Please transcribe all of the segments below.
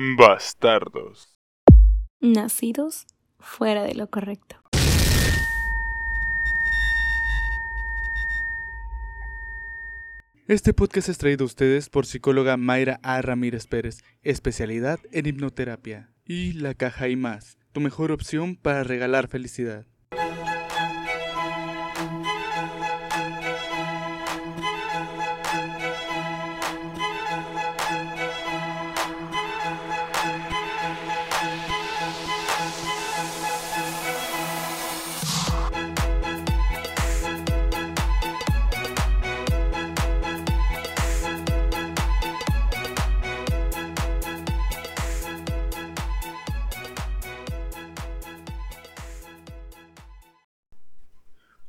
Bastardos. Nacidos fuera de lo correcto. Este podcast es traído a ustedes por psicóloga Mayra A. Ramírez Pérez, especialidad en hipnoterapia. Y La Caja y Más, tu mejor opción para regalar felicidad.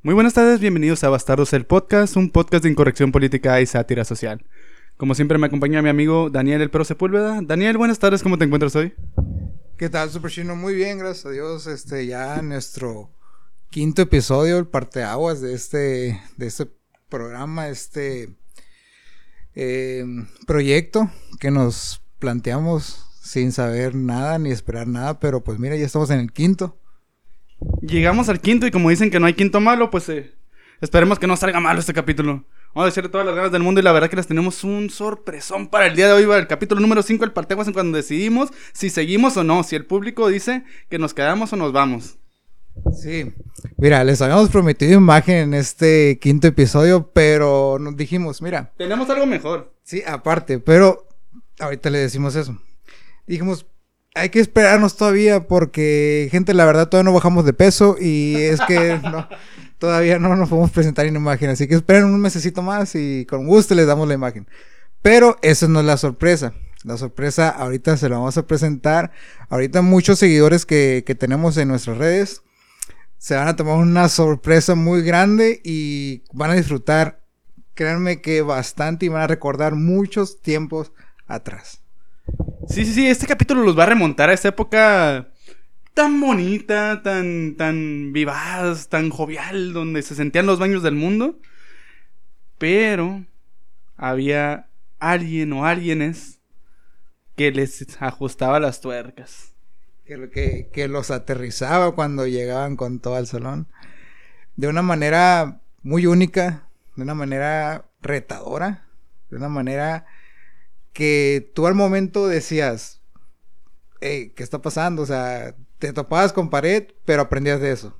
Muy buenas tardes, bienvenidos a Bastardos el Podcast, un podcast de incorrección política y sátira social. Como siempre me acompaña mi amigo Daniel El Pro Sepúlveda. Daniel, buenas tardes, ¿cómo te encuentras hoy? ¿Qué tal, Super Chino? Muy bien, gracias a Dios. Este, ya nuestro quinto episodio, el parteaguas de este, de este programa, este eh, proyecto que nos planteamos sin saber nada ni esperar nada, pero pues mira, ya estamos en el quinto. Llegamos al quinto y como dicen que no hay quinto malo, pues eh, esperemos que no salga malo este capítulo. Vamos a decirle todas las ganas del mundo y la verdad que les tenemos un sorpresón para el día de hoy, para el capítulo número 5 del Parteguas, en cuando decidimos si seguimos o no, si el público dice que nos quedamos o nos vamos. Sí, mira, les habíamos prometido imagen en este quinto episodio, pero nos dijimos, mira. Tenemos algo mejor. Sí, aparte, pero ahorita le decimos eso. Dijimos, hay que esperarnos todavía porque, gente, la verdad todavía no bajamos de peso y es que no, todavía no nos podemos presentar en imagen. Así que esperen un mesecito más y con gusto les damos la imagen. Pero esa no es la sorpresa. La sorpresa ahorita se la vamos a presentar. Ahorita muchos seguidores que, que tenemos en nuestras redes se van a tomar una sorpresa muy grande y van a disfrutar, créanme que bastante y van a recordar muchos tiempos atrás. Sí, sí, sí, este capítulo los va a remontar a esa época tan bonita, tan, tan vivaz, tan jovial, donde se sentían los baños del mundo. Pero había alguien o alguienes que les ajustaba las tuercas. Que, que, que los aterrizaba cuando llegaban con todo al salón. De una manera muy única, de una manera retadora, de una manera que tú al momento decías, hey, ¿qué está pasando? O sea, te topabas con pared, pero aprendías de eso.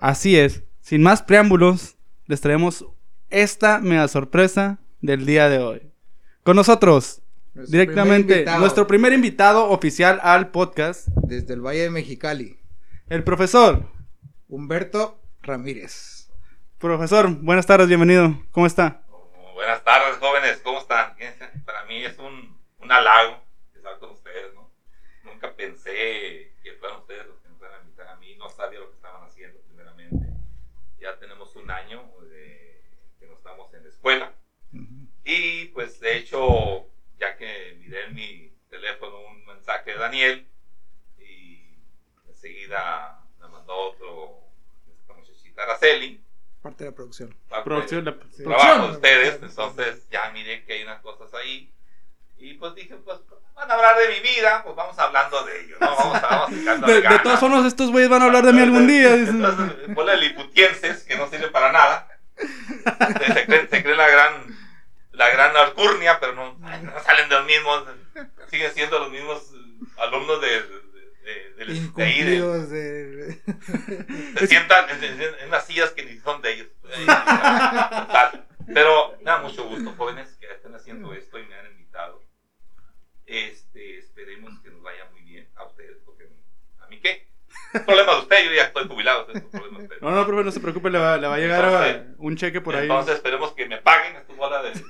Así es. Sin más preámbulos, les traemos esta mega sorpresa del día de hoy. Con nosotros, nuestro directamente, primer nuestro primer invitado oficial al podcast. Desde el Valle de Mexicali. El profesor. Humberto Ramírez. Profesor, buenas tardes, bienvenido. ¿Cómo está? Buenas tardes, jóvenes, ¿cómo están? Para mí es un, un halago estar con ustedes, ¿no? Nunca pensé que fueran ustedes los que me fueran a invitar a mí, no sabía lo que estaban haciendo, primeramente. Ya tenemos un año de, que no estamos en la escuela. Y pues, de hecho, ya que miré en mi teléfono un mensaje de Daniel, y enseguida me mandó otro, esta muchachita Araceli parte de la producción. Parte producción, de, la, sí. trabajo de ustedes, entonces ya miré que hay unas cosas ahí. Y pues dije, pues van a hablar de mi vida, pues vamos hablando de ello, ¿no? Vamos a, vamos a de, de todas formas, estos güeyes van a hablar de mí algún día. Entonces, bola de liputienses, que no sirve para nada. Se creen, se creen la gran, la gran alcurnia, pero no, no salen de los mismos, siguen siendo los mismos alumnos de, de, de, de, de ahí. De, se sientan en, en, en, unas sillas que ni son de ellos. Total. Pero me da mucho gusto, jóvenes, que estén haciendo esto y me han invitado. Este, esperemos que nos vaya muy bien a ustedes, porque a mí qué. Problema de usted, yo ya estoy jubilado. Es problema de usted. No, no, profe, no se preocupe, le va, le va a llegar entonces, a un cheque por ahí. Entonces esperemos que me paguen estos bolas de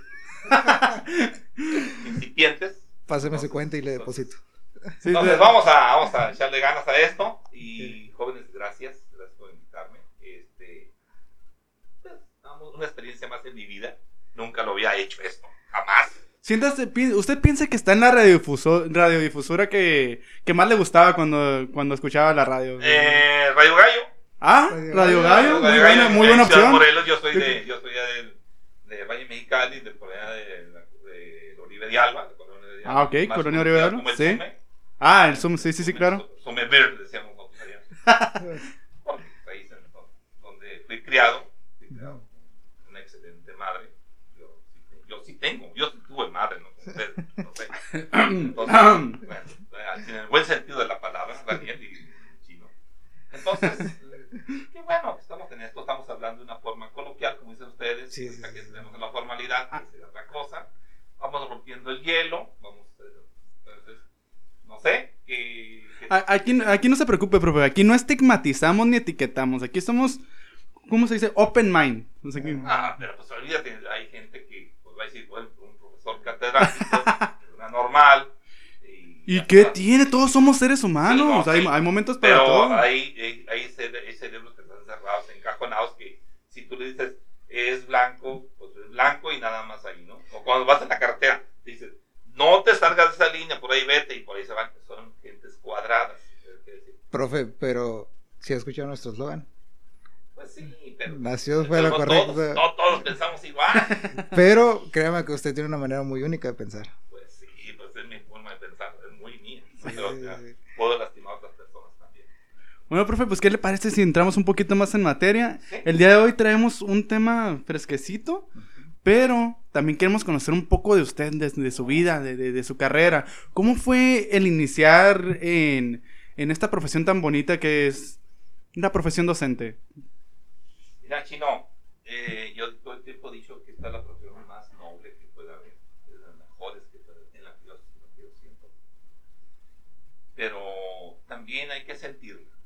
incipientes. Páseme su cuenta y le deposito. Sí, Entonces, vamos a, vamos a echarle ganas a esto. Y jóvenes, gracias. Gracias por invitarme. Este, pues, una experiencia más en mi vida. Nunca lo había hecho esto. Jamás. Siéntase, ¿Usted piensa que está en la radiodifusora, radiodifusora que, que más le gustaba cuando, cuando escuchaba la radio? Eh, Radio Gallo. Ah, Radio, Radio Gallo. Radio muy Gallo, buena, muy buena opción. Morelos, yo soy de, yo soy de, de Valle Mexicali, de allá de, de, de Oribe de Alba, de Colonia de Ah, ok, Colonia Rivadavia, como el sí. Ah, el Zoom, sí, sí, sí, claro. Sume Beer, decíamos es en- donde fui criado. Fui criado con una excelente madre. Yo, sí- yo sí tengo, yo sí tuve madre, no como ustedes, no sé. Entonces, bueno, en el buen sentido de la palabra, Daniel y chino. Entonces, qué bueno que estamos en esto, estamos hablando de una forma coloquial, como dicen ustedes, Sí, sí, ahorita sí, que tenemos en la formalidad, que sería otra cosa. Vamos rompiendo el hielo, no sé, A- Aquí, aquí no se preocupe, profe. Aquí no estigmatizamos ni etiquetamos. Aquí somos, ¿cómo se dice? Open mind. O sea que- Ah, pero pues olvídate, hay gente que pues, va a decir, bueno, un profesor catedrático, una normal. ¿Y ya qué está. tiene? Todos somos seres humanos. Sí, no, hay, sí. hay momentos para Pero todo. hay, hay, hay cere- hay cerebros que están cerrados, encajonados, que si tú le dices es blanco, pues es blanco y nada más ahí, ¿no? O cuando vas en la carretera, no te salgas de esa línea, por ahí vete y por ahí se van, son gentes cuadradas. Profe, pero si ha escuchado nuestro eslogan. Pues sí, pero... Nació fue lo correcto. Todos, no todos pensamos igual. Pero créame que usted tiene una manera muy única de pensar. Pues sí, pues es mi forma de pensar, es muy mía. Sí, Pero, sí, ya, sí. Puedo lastimar a otras personas también. Bueno, profe, pues ¿qué le parece si entramos un poquito más en materia? Sí. El día de hoy traemos un tema fresquecito, pero también queremos conocer un poco de usted, de, de su vida, de, de- de su carrera. ¿Cómo fue el iniciar en, en esta profesión tan bonita que es la profesión docente? Mira, Chino, eh, yo todo el tiempo he dicho que esta es la profesión más noble que puede haber, es de las mejores que puede, en la que yo, que yo siento. Pero también hay que sentirla.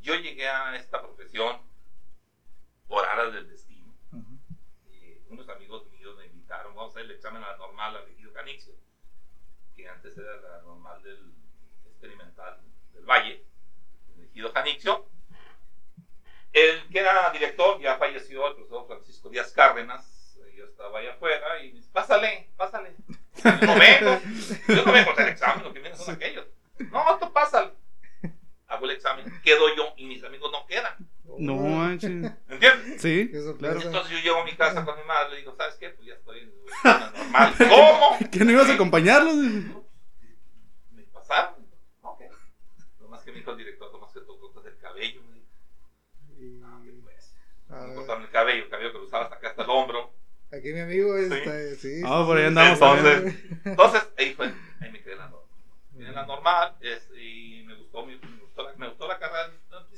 Yo llegué a esta profesión por aras del destino. Ujú. Y unos amigos míos me invitaron, vamos a hacer el examen a la normal al Ejido Canixio, que antes era la normal del experimental del Valle, el Ejido Canixio. El que era director ya falleció, el profesor Francisco Díaz Cárdenas, yo estaba allá afuera y me dice, pásale, pásale. No vengo, yo no vengo a hacer el examen, lo que vienen son aquellos. No, tú pásale. Hago el examen, quedo yo y mis amigos no quedan. No manches. ¿Entiendes? Sí, claro. Entonces yo llego a mi casa con mi madre, le digo, ¿sabes qué? Pues ya estoy en normal. ¿Cómo? ¿Que no ibas a acompañarlos? Me pasaron. Ok. Lo más que me dijo el director, lo más que tocó cortas el cabello. Me dijo, Y- ah, que pues. Me cortaron el cabello, el cabello que lo usaba hasta acá, hasta el hombro. Aquí mi amigo Sí. está. Sí. Ah, por ahí andamos Entonces, entonces ahí fue, ahí me quedé en la normal. En la normal es- y me gustó, me, me gustó la, me gustó la carrera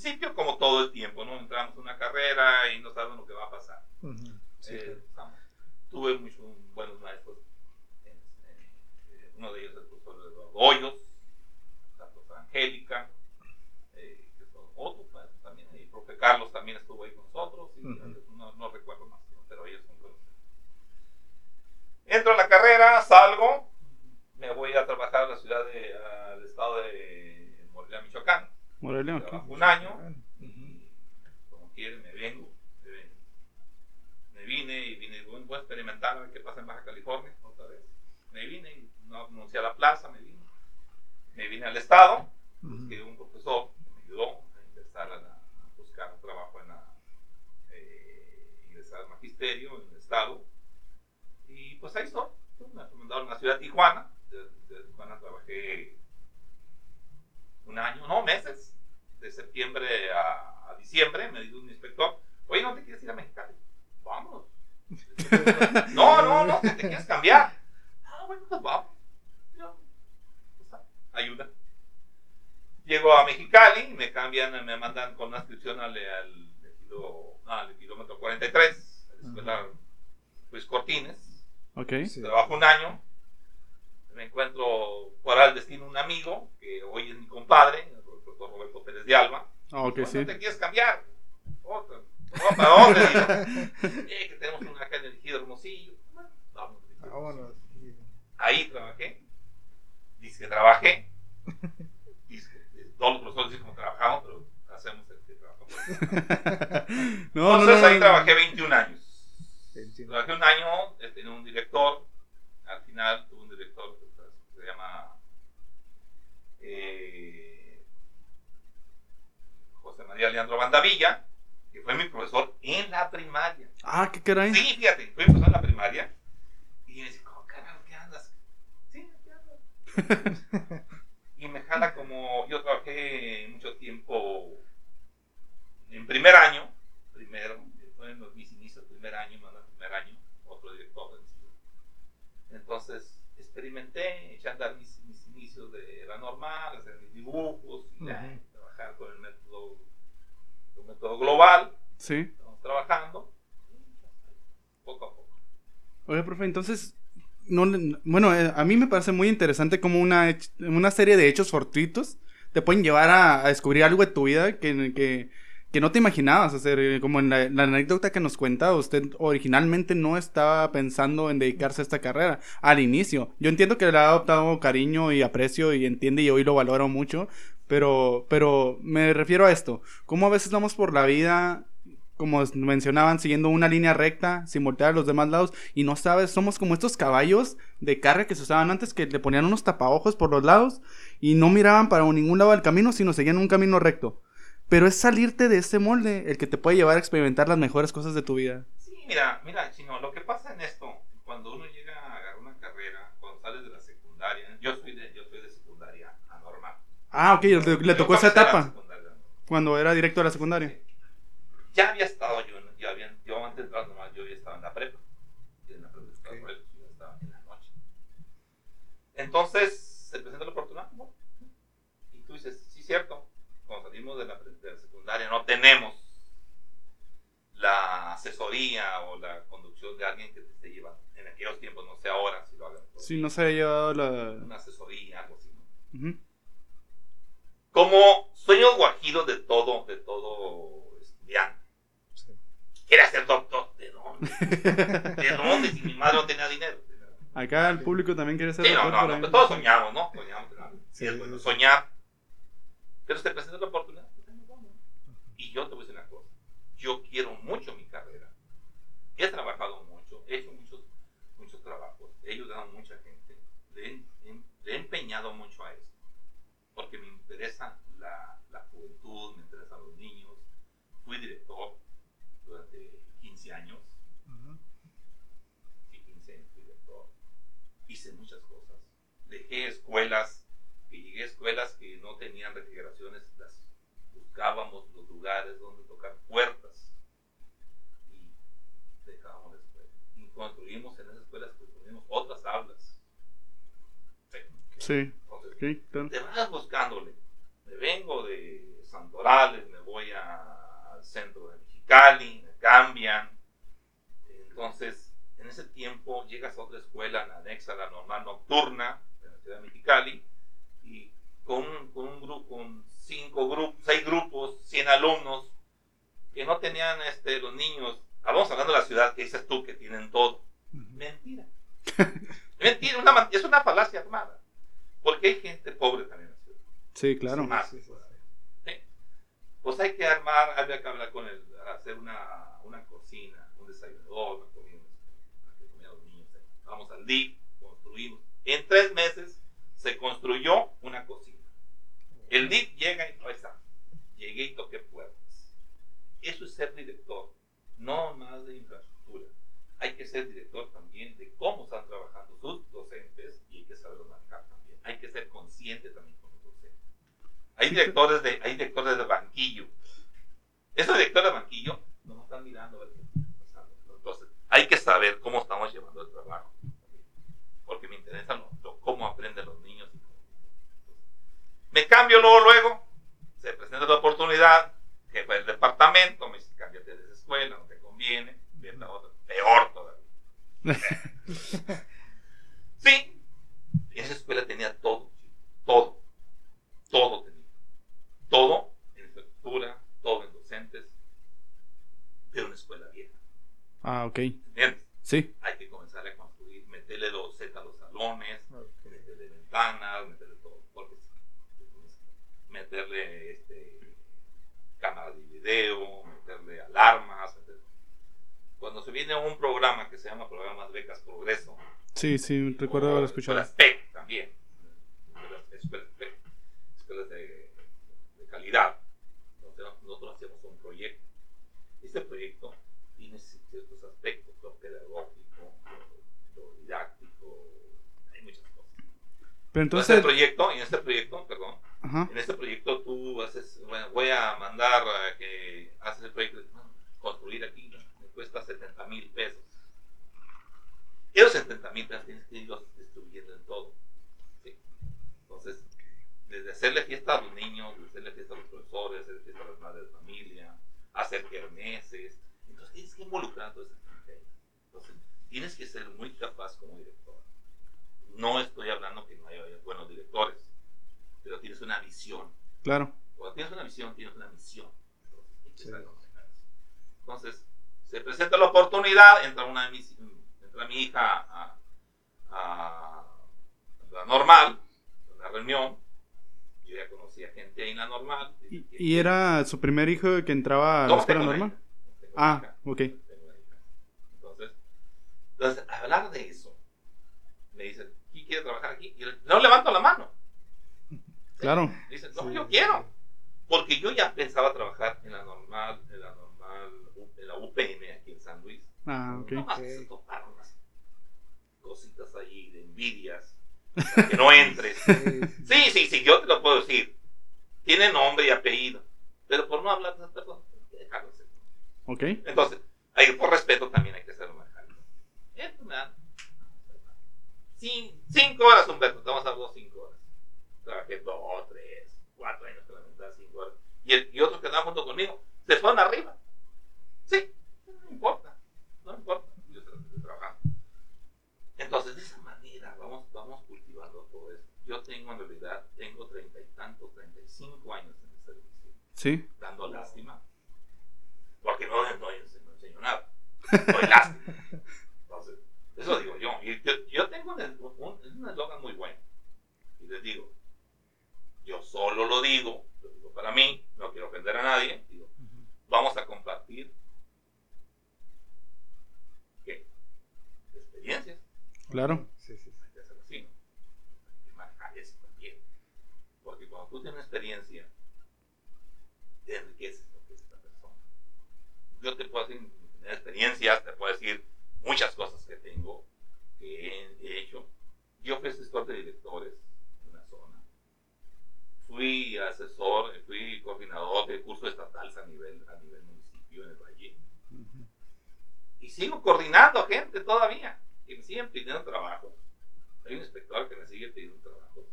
principio, como todo el tiempo, ¿no? Entramos en una carrera y no saben lo que va a pasar. Ujú. Sí, Eh, claro. Tuve muchos buenos maestros. eh, uno de ellos es el profesor Eduardo Hoyos, la profesora Angélica, eh, que son otros maestros también. Y el profe Carlos también estuvo ahí con nosotros. Y Ujú. no, no recuerdo más, pero ellos son buenos. Entro a la carrera, salgo, me voy a trabajar a la ciudad de, al estado de Morelia, Michoacán. Morelia. Trabajo un año como quieren me vengo. Me, vine y vine, voy, voy a experimentar a ver qué pasa en Baja California otra vez. Me vine y no anuncié a la plaza, me vine. Me vine al estado, Ujú. busqué un profesor que me ayudó a ingresar a, la- a buscar trabajo en la, eh, ingresar al magisterio en el estado. Y pues ahí estoy. Me recomendaron la ciudad de Tijuana. De, de Tijuana trabajé un año, no, meses, de septiembre a, a diciembre, me dijo un inspector, oye, ¿no te quieres ir a Mexicali? Vámonos. no, no, no, que te quieres cambiar. Ah, bueno, pues vamos. Yo, pues, ayuda. Llego a Mexicali, me cambian, me mandan con una inscripción al, al, kilo- no, al kilómetro 43, a la escuela Luis Cortines. Ok. Sí. Trabajo un año, me encuentro fuera del destino un amigo, que hoy es mi compadre, doctor Roberto Pérez de Alba. Ah, ok, "Bueno, sí. ¿Te quieres cambiar? Otra. No, ¿Para dónde? "Eh, que tenemos una acá en el Ejido Hermosillo. Bueno, vamos. Vámonos. Ahí trabajé. Dice que trabajé. Dice que todos los profesores dicen cómo trabajamos, pero hacemos el que trabajamos. No, Entonces no. ahí no. trabajé 21 años. Entiendo. Trabajé un año, eh, tenía un director, al final tuve un director que se- llama eh, María Leandro Bandavilla, que fue mi profesor en la primaria. Ah, qué caray. Sí, fíjate, fue mi profesor en la primaria. Y me dice, ¿cómo oh, carajo, qué andas? Sí, ¿qué andas? y me jala como, yo trabajé mucho tiempo en primer año, primero, fue mis inicios, primer año, más primer año, otro director. Entonces, experimenté, eché a andar mis, inicios de la normal, hacer mis dibujos, y trabajar con el método el método global, Sí. estamos trabajando, poco a poco. Oye, profe, entonces, no, bueno, eh, a mí me parece muy interesante como una, una serie de hechos fortuitos te pueden llevar a, a descubrir algo de tu vida que, que, que no te imaginabas hacer. eh, Como en la, la anécdota que nos cuenta, usted originalmente no estaba pensando en dedicarse a esta carrera al inicio. Yo entiendo que le ha adoptado cariño y aprecio y entiende y hoy lo valoro mucho, pero, pero me refiero a esto. ¿Cómo a veces vamos por la vida como mencionaban, siguiendo una línea recta, sin voltear a los demás lados, y no sabes, somos como estos caballos de carga que se usaban antes, que le ponían unos tapaojos por los lados y no miraban para ningún lado del camino, sino seguían un camino recto. Pero es salirte de ese molde el que te puede llevar a experimentar las mejores cosas de tu vida. Sí, mira, mira, Chino, lo que pasa en esto, cuando uno llega a agarrar una carrera, cuando sales de la secundaria, yo soy de, yo soy de secundaria anormal. Ah, ok, le, tocó esa etapa, cuando era directo a la secundaria. Ya había estado yo, yo, había, yo antes de normal, yo había estado en la prepa. En la prepa estaba Ok. por él, yo estaba en la noche. Entonces, se presenta la oportunidad, ¿no? Y tú dices, sí, cierto, cuando salimos de la, de secundaria no tenemos la asesoría o la conducción de alguien que te esté llevando. En aquellos tiempos, no sé ahora si lo hagan. Sí, no se había llevado la... Una asesoría, algo así, ¿no? Como sueños guajiros de todo, de todo estudiante. Sí. Quiere ser doctor. ¿De dónde? ¿De dónde? Si mi madre no tenía dinero. Acá el público también quiere ser Sí, no, doctor no, por no, pues todos soñamos, ¿no? Soñamos. ¿no? Sí, Sí, es bueno sí. soñar. Pero se presenta la oportunidad. pues. Y yo te voy a decir una cosa. Yo quiero mucho mi carrera. He trabajado mucho, he hecho muchos, muchos trabajos, he ayudado a mucha gente. Le he, he- le he empeñado mucho a esto. Porque me interesa la, la juventud, me interesan los niños. Fui director durante 15 años. Ujú. Sí, 15 años fui director. Hice muchas cosas. Dejé escuelas, que llegué a escuelas que no tenían refrigeraciones, las buscábamos los lugares donde tocar puertas y dejábamos la escuela. Y construimos en esas escuelas, construimos otras aulas. Sí. Entonces, ok, claro. te vas buscándole. Vengo de Santorales, me voy a- al centro de Mexicali, me cambian. Entonces, en ese tiempo llegas a otra escuela anexa a la normal nocturna de la ciudad de Mexicali y con con un grupo, con cinco grupos, seis grupos, 100 alumnos que no tenían este, los niños. Vamos hablando de la ciudad que dices tú que tienen todo. Mentira. Mentira, una es una falacia armada. Porque hay gente pobre también en. Sí, claro. Más. Sí, sí, sí. Pues hay que armar, había que hablar con el, hacer una, una cocina, un desayunador, una comida, una que comían los niños. ¿sí? Vamos al DIP, construimos. En tres meses se construyó una cocina. El DIP llega y ahí está. Llegué y toqué puertas. Eso es ser director, no más de infraestructura. Hay que ser director también de cómo están trabajando sus docentes y hay que saberlo manejar también. Hay que ser consciente también. Hay directores de, hay directores de banquillo. Esos directores de banquillo no nos están mirando. a ver qué está pasando. Entonces, hay que saber cómo estamos llevando el trabajo. Porque me interesa lo- cómo aprenden los niños. Me cambio luego, luego. Se presenta la oportunidad. Jefe del departamento me dice, cámbiate de esa escuela, no te conviene. Vete a otra. Peor todavía. Sí, esa escuela tenía todo, todo, todo tenía. Todo en infraestructura, todo en docentes, pero una escuela vieja. Ah, ok. ¿Entiendes? Sí. Hay que comenzar a construir, meterle los Z a los salones, Ok. meterle ventanas, meterle todo, porque meterle este, cámaras de video, meterle alarmas. meterle- Cuando se viene un programa que se llama Programas Becas Progreso, Sí, sí, recuerdo haber escuchado. Escuelas PEC también. Escuelas, escuelas PEC. Escuelas de calidad. Nosotros, nosotros hacemos un proyecto. Este proyecto tiene ciertos aspectos, lo pedagógico, lo, lo didáctico, hay muchas cosas. Pero Entonces, el entonces, proyecto, en este proyecto, perdón, ajá. en este proyecto tú haces, bueno, voy a mandar a que haces el proyecto, construir aquí, me cuesta 70 mil pesos. Esos 70 50 mil pesos, tienes que irlos distribuyendo en todo. ¿Sí? Desde hacerle fiesta a los niños, desde hacerle fiesta a los profesores, hacerle fiesta a las madres de familia, hacer kermeses. Entonces, tienes que involucrar a toda esa gente ahí. Entonces, tienes que ser muy capaz como director. No estoy hablando que no haya buenos directores, pero tienes una visión. Claro. Cuando tienes una visión, tienes una misión. Entonces. Entonces, se presenta la oportunidad, entra, una de mis, entra mi hija a, a- a la normal, a la reunión. Yo ya conocía gente ahí en la normal. ¿Y, y era su primer hijo que entraba a No, la escuela normal? Ah, ok. Entonces, entonces, hablar de eso, me dicen, ¿quién quiere trabajar aquí? Y yo no levanto la mano. Claro. Dicen, no, Sí. yo quiero. Porque yo ya pensaba trabajar en la normal, en la normal, en la UPM aquí en San Luis. Ah, ok. Nomás Ok. que se toparon unas cositas ahí de envidias. Que no entres. Sí, Sí, sí, yo te lo puedo decir. Tiene nombre y apellido. Pero por no hablar de hay que dejarlo hacer. Ok. Entonces, hay, por respeto también hay que hacerlo manejar. Esto me da. Cin- cinco horas, Humberto, estamos hablando cinco horas. Trabajé dos, tres, cuatro años con la mitad, cinco horas. Y, el- y otros que andaban junto conmigo se fueron arriba. Sí, no importa, no importa. Yo trabajando. Entonces, de esa manera vamos, vamos cultivando todo eso. Yo tengo en realidad, tengo treinta y tantos, treinta y cinco años en el servicio Sí. dando lástima, porque no, no, no enseño nada, doy lástima. Entonces, eso digo yo. Y yo, yo tengo un eslogan muy bueno. Y les digo, yo solo lo digo, lo digo para mí, no quiero ofender a nadie. Digo, vamos a compartir ¿qué? experiencias. Claro. sí, sí. Hay que hacerlo así, ¿no? Hay que manejar eso también. Porque cuando tú tienes experiencia, te enriqueces lo que es esta persona. Yo te puedo decir experiencias, te puedo decir muchas cosas que tengo, que he, he hecho. Yo fui asesor de directores en una zona. Fui asesor, fui coordinador de curso estatal a nivel, a nivel municipio en el Valle. Y sigo coordinando gente todavía. Y me siguen pidiendo trabajo. Hay un inspector que me sigue pidiendo trabajo.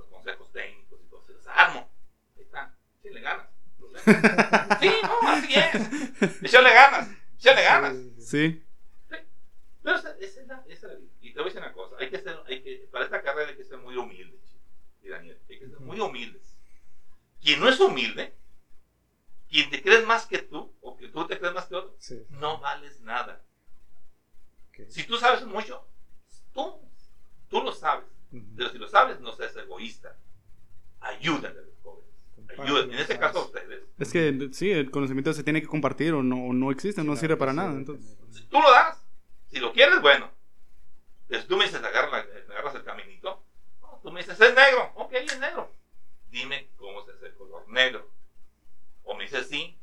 Los consejos técnicos y todo eso. Los armo. Ahí está. Échale ganas. Sí, no, así es. Échale ganas. Échale ganas. Sí. Pero esa, esa es la, esa es la vida. Y te voy a decir una cosa. Hay que ser, hay que, para esta carrera hay que ser muy humilde, chico. Y Daniel, hay que ser muy humildes. Quien no es humilde, quien te crees más que tú, o que tú te crees más que otro, Sí, no vales nada. Si tú sabes mucho, tú, tú lo sabes. Pero si lo sabes, no seas egoísta. Ayúdale a los jóvenes. Ayúdale. En este caso a ustedes. Es que sí, el conocimiento se tiene que compartir o no, no existe, no sirve para nada. Entonces, Si tú lo das, si lo quieres, bueno. Entonces tú me dices, agarra agarras el caminito. No, tú me dices, es negro. Ok, es negro. Dime cómo se hace el color negro. O me dices sí,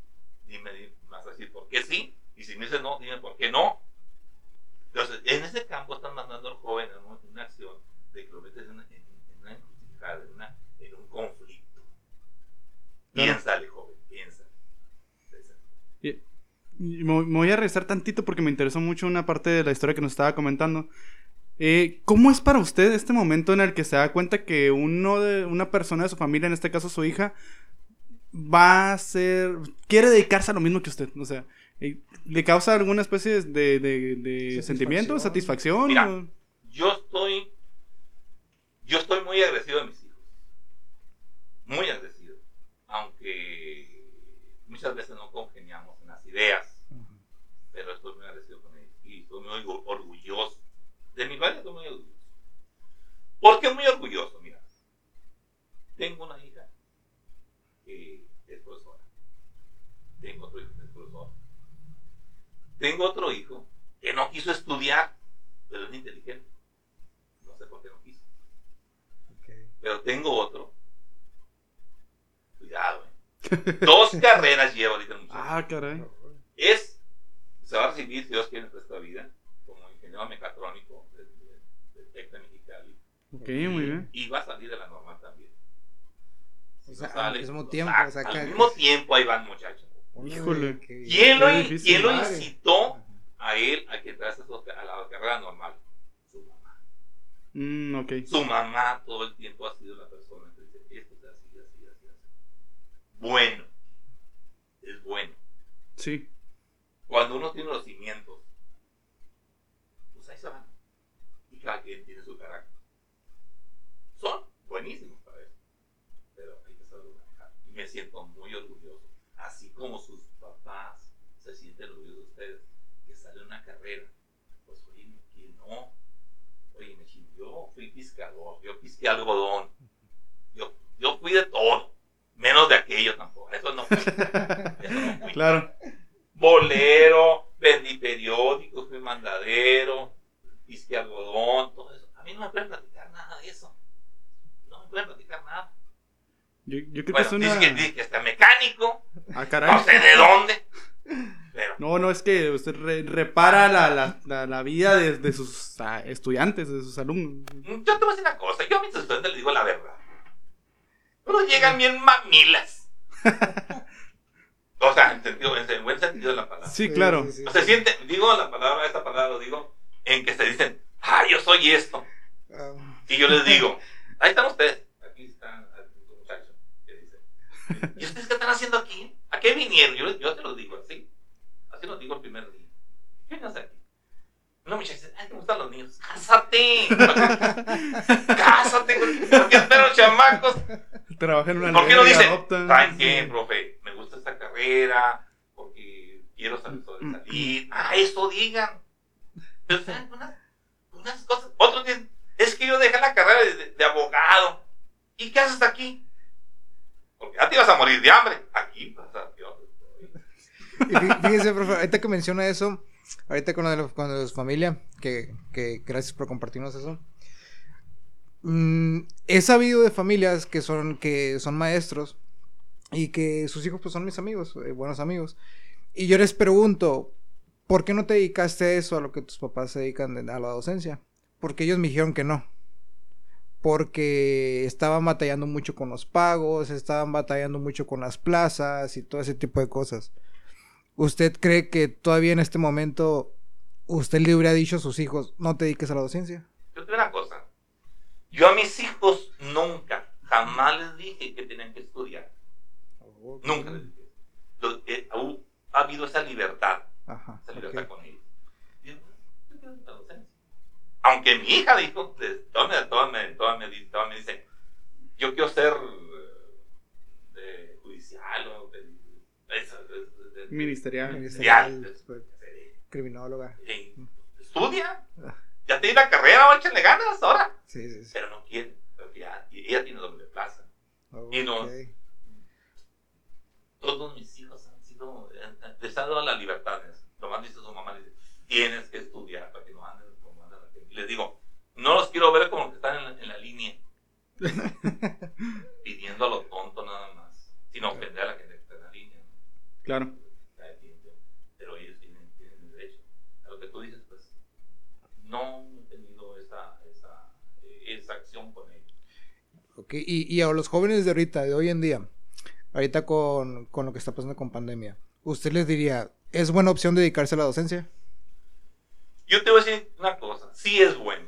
dime, di- me vas a decir por qué sí. Y si me dices no, dime por qué no. Entonces, en ese campo están mandando al joven en una acción de que lo metes en una, en, en una encrucijada, en, una- en un conflicto. Claro. Piénsale, joven, piénsale. Piénsale. y- y me, me voy a regresar tantito porque me interesó mucho una parte de la historia que nos estaba comentando. Eh, ¿Cómo es para usted este momento en el que se da cuenta que uno de, una persona de su familia, en este caso su hija, va a ser, quiere dedicarse a lo mismo que usted? O sea, eh, ¿le causa alguna especie de, de- de sentimiento, satisfacción? Mira. o- yo estoy yo estoy muy agradecido de mis hijos. Muy agradecido. Aunque muchas veces no congeniamos en las ideas pero estoy muy agradecido con ellos y estoy muy orgu- orgulloso. De mi padre estoy muy orgulloso. ¿por qué muy orgulloso? mira tengo una hija que es profesora. Tengo otro hijo que es profesor. Tengo otro hijo que no quiso estudiar pero es inteligente no sé por qué no quiso Ok. Pero tengo otro. Cuidado, ¿eh? Dos carreras lleva ahorita el muchacho. Ah, caray. Es, se va a recibir, si Dios quiere, en esta vida, como ingeniero mecatrónico del, TEC de Mexicali. Ok, muy bien. Y va a salir de la normal también. Si O no sea, sale, al mismo tiempo, saca. sea, al mismo tiempo ahí van muchachos. Híjole. ¿Quién lo, Qué difícil. quién lo incitó a él a que entrase a la carrera normal? Su mamá. Mm. Su mamá todo el tiempo ha sido la persona que dice, esto es así, así, así, así. Bueno, es bueno. Sí. Cuando uno tiene los cimientos, pues ahí se van. Y cada quien tiene su carácter. Son buenísimos para eso. Pero hay que saberlo manejar. Y me siento muy orgulloso. Así como sus papás se sienten orgullosos de ustedes, que sale una carrera. Pues oye, que no. Oye, me chin- yo fui piscador, yo pisqué algodón. Yo, yo fui de todo. Menos de aquello tampoco. Eso no fui. Eso no fui Claro. bolero, vendí periódicos, fui mandadero, pisqué algodón, todo eso. A mí no me pueden platicar nada de eso. No me pueden platicar nada. Yo, yo creo Bueno, que es una. dice que, dice que está mecánico, Ah, no sé de dónde. Pero, No, no, es que usted re- repara la, la, la, la vida de, de sus ah, estudiantes, de sus alumnos. yo te voy a decir una cosa, yo a mis estudiantes les digo la verdad. Pero llegan bien mamilas. O sea, en, sentido, en buen sentido de la palabra. Sí, claro. Sí, sí, O sí. se siente, digo la palabra, esta palabra lo digo, en que se dicen, ah, yo soy esto. Ah, Y yo les digo, ahí están ustedes. Aquí está el muchacho que dice. ¿Y ustedes qué están haciendo aquí? ¿A qué vinieron? Yo, yo te lo digo así. Así lo digo el primer día. ¿Qué vienes aquí? Una muchacha dice, ay, me gustan los niños. ¡Cásate! ¡Cásate! ¿Por qué esperan chamacos? Trabaja en una ¿Por qué no adopta. ¿saben qué, profe? Me gusta esta carrera porque quiero salir salir. Ah, eso digan. Pero saben unas, unas cosas. Otros dicen, es que yo dejé la carrera de abogado. ¿Y qué haces aquí? Porque ya te ibas a morir de hambre. Aquí vas a... Fíjese, profe, ahorita que menciona eso, ahorita con lo- con lo de su familia, que, que gracias por compartirnos eso. Mm, he sabido de familias que son, que son maestros y que sus hijos pues son mis amigos, eh, buenos amigos. Y yo les pregunto, ¿por qué no te dedicaste eso, a lo que tus papás se dedican de- a la docencia? Porque ellos me dijeron que no. Porque estaban batallando mucho con los pagos, estaban batallando mucho con las plazas y todo ese tipo de cosas. ¿Usted cree que todavía en este momento usted le hubiera dicho a sus hijos, no te dediques a la docencia? Yo te digo una cosa. Yo a mis hijos nunca, jamás les dije que tenían que estudiar. Nunca les dije. Eh, ha habido esa libertad. Ajá. esa libertad con ellos. Aunque mi hija dijo, todas me, todas me, todas me, dicen, yo quiero ser eh, de judicial o de, esa- de- de- de- Ministerial. Ministerial, después, criminóloga. estudia, ya tiene la carrera, échenle ganas ahora. Sí, sí, sí. Pero no quiere, ya, y ella tiene doble plaza. y no- Ok. Todos mis hijos han sido, les ha dado la libertad. Tomás dice su mamá, dice, tienes que estudiar para que no anden como andan aquí". Y les digo, no los quiero ver como que están en la, en la línea, pidiendo a lo tonto nada más, sino ofender a la gente que está en la línea. ¿no? Claro. Cada quien, Pero ellos tienen, tienen el derecho. A lo que tú dices, pues, no he tenido esa, esa, eh, esa acción con ellos. Ok, Y, y a los jóvenes de ahorita, de hoy en día, ahorita con, con lo que está pasando con pandemia, ¿usted les diría, es buena opción dedicarse a la docencia? Yo te voy a decir una cosa, sí es bueno,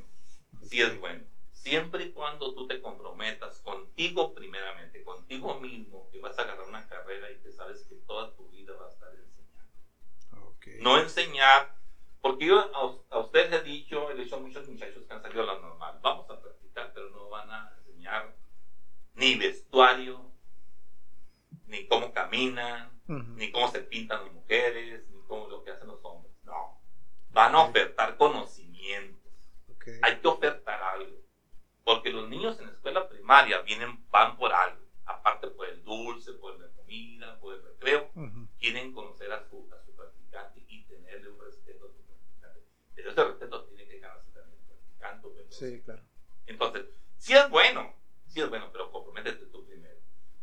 sí es bueno, siempre y cuando tú te comprometas contigo primeramente, contigo mismo, que vas a agarrar una carrera y que sabes que toda tu vida vas a estar enseñando. No enseñar, porque yo a, a ustedes les he dicho, he dicho a muchos muchachos que han salido a la normal, vamos a practicar, pero no van a enseñar ni vestuario, ni cómo caminan, Ujú. ni cómo se pintan las mujeres, ni cómo lo que hacen los hombres. No. Van a ofertar conocimientos. Ok. Hay que ofertar algo. Porque los niños en la escuela primaria vienen, van por algo. Aparte por el dulce, por la comida, por el recreo. Ujú. Quieren conocer a su, a su practicante y tenerle un respeto a su practicante. Pero ese respeto tiene que ganarse también el practicante. o el Sí, claro. entonces, sí es bueno, sí es bueno, pero comprométete tú primero.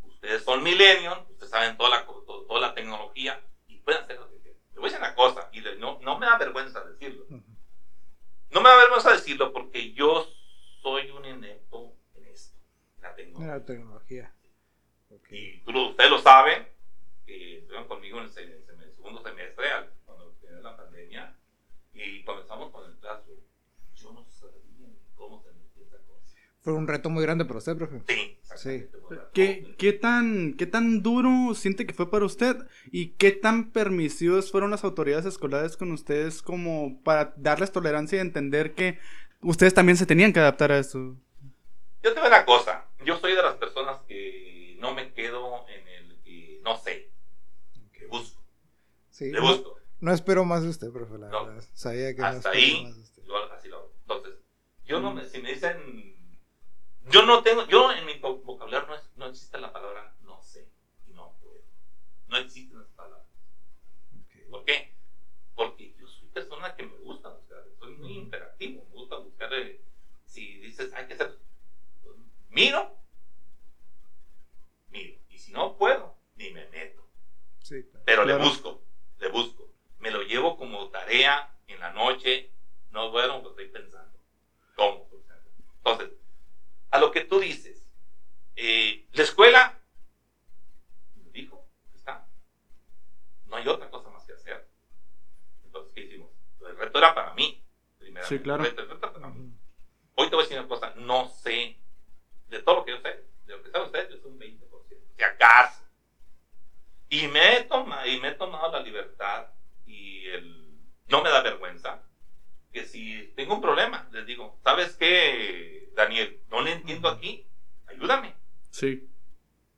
Ustedes son millennials, ustedes saben toda la, co- to- toda la tecnología y pueden hacer lo que quieran. Le voy a decir una cosa, y le- no, no me da vergüenza decirlo. No me da vergüenza decirlo porque yo soy un inepto en esto, la tecnología. La tecnología. Ok. Y tú ustedes lo saben, que estuvieron conmigo en el, en el segundo semestre, cuando tenía la pandemia. Y comenzamos con el caso. Yo no sabía ni cómo se metía esa cosa. Fue un reto muy grande para usted, profe. Sí, la- ¿Qué, qué, tan, ¿Qué tan duro siente que fue para usted? ¿Y qué tan permisivos fueron las autoridades escolares con ustedes como para darles tolerancia y entender que ustedes también se tenían que adaptar a eso? Yo te digo una cosa. Yo soy de las personas que no me quedo en el que no sé. Que busco. Sí. Le busco. No espero más de usted, profe, la No. verdad. Sabía que no Hasta espero ahí, más de usted. yo así lo hago. Entonces, yo no me, si me dicen, yo no tengo, yo en mi vo- vocabulario no, es- no existe la palabra no sé y no puedo. No existen las palabras. ¿Por qué? Porque yo soy persona que me gusta buscar, soy muy interactivo, me gusta buscar, eh, si dices hay que hacer, pues, miro, miro, y si no puedo, ni me meto. Sí, claro. Pero Claro. le busco, le busco. Me lo llevo como tarea en la noche, no duermo, pues estoy pensando. ¿Cómo? Entonces, a lo que tú dices, eh, la escuela, dijo, está. No hay otra cosa más que hacer. Entonces, ¿qué hicimos? El reto era para mí. Sí, claro. El reto, el reto para mí. Hoy te voy a decir una cosa, no sé, de todo lo que yo sé, de lo que sabe usted, es un 20%, si acaso. Y me he tomado, y me he tomado la libertad no me da vergüenza que si tengo un problema, les digo, ¿sabes qué, Daniel? No le entiendo aquí, ayúdame. Sí.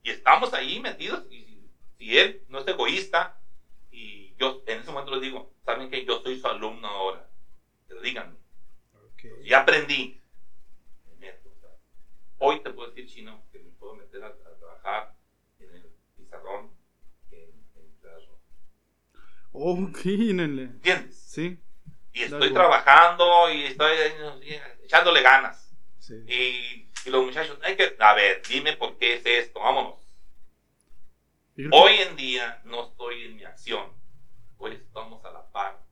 Y estamos ahí metidos y si, si él no es egoísta y yo en ese momento les digo, ¿saben que yo soy su alumno ahora? Pero díganme. Ok. Ya aprendí. Me meto, Hoy te puedo decir, chino, que me puedo meter a, a trabajar en el pizarrón, en, en el pizarrón. Ok, nene. ¿Entiendes? Sí. Y estoy trabajando y estoy eh, echándole ganas. Sí. Y, y los muchachos, hay que, a ver, dime por qué es esto, vámonos. Hoy en día no estoy en mi acción, hoy estamos a la par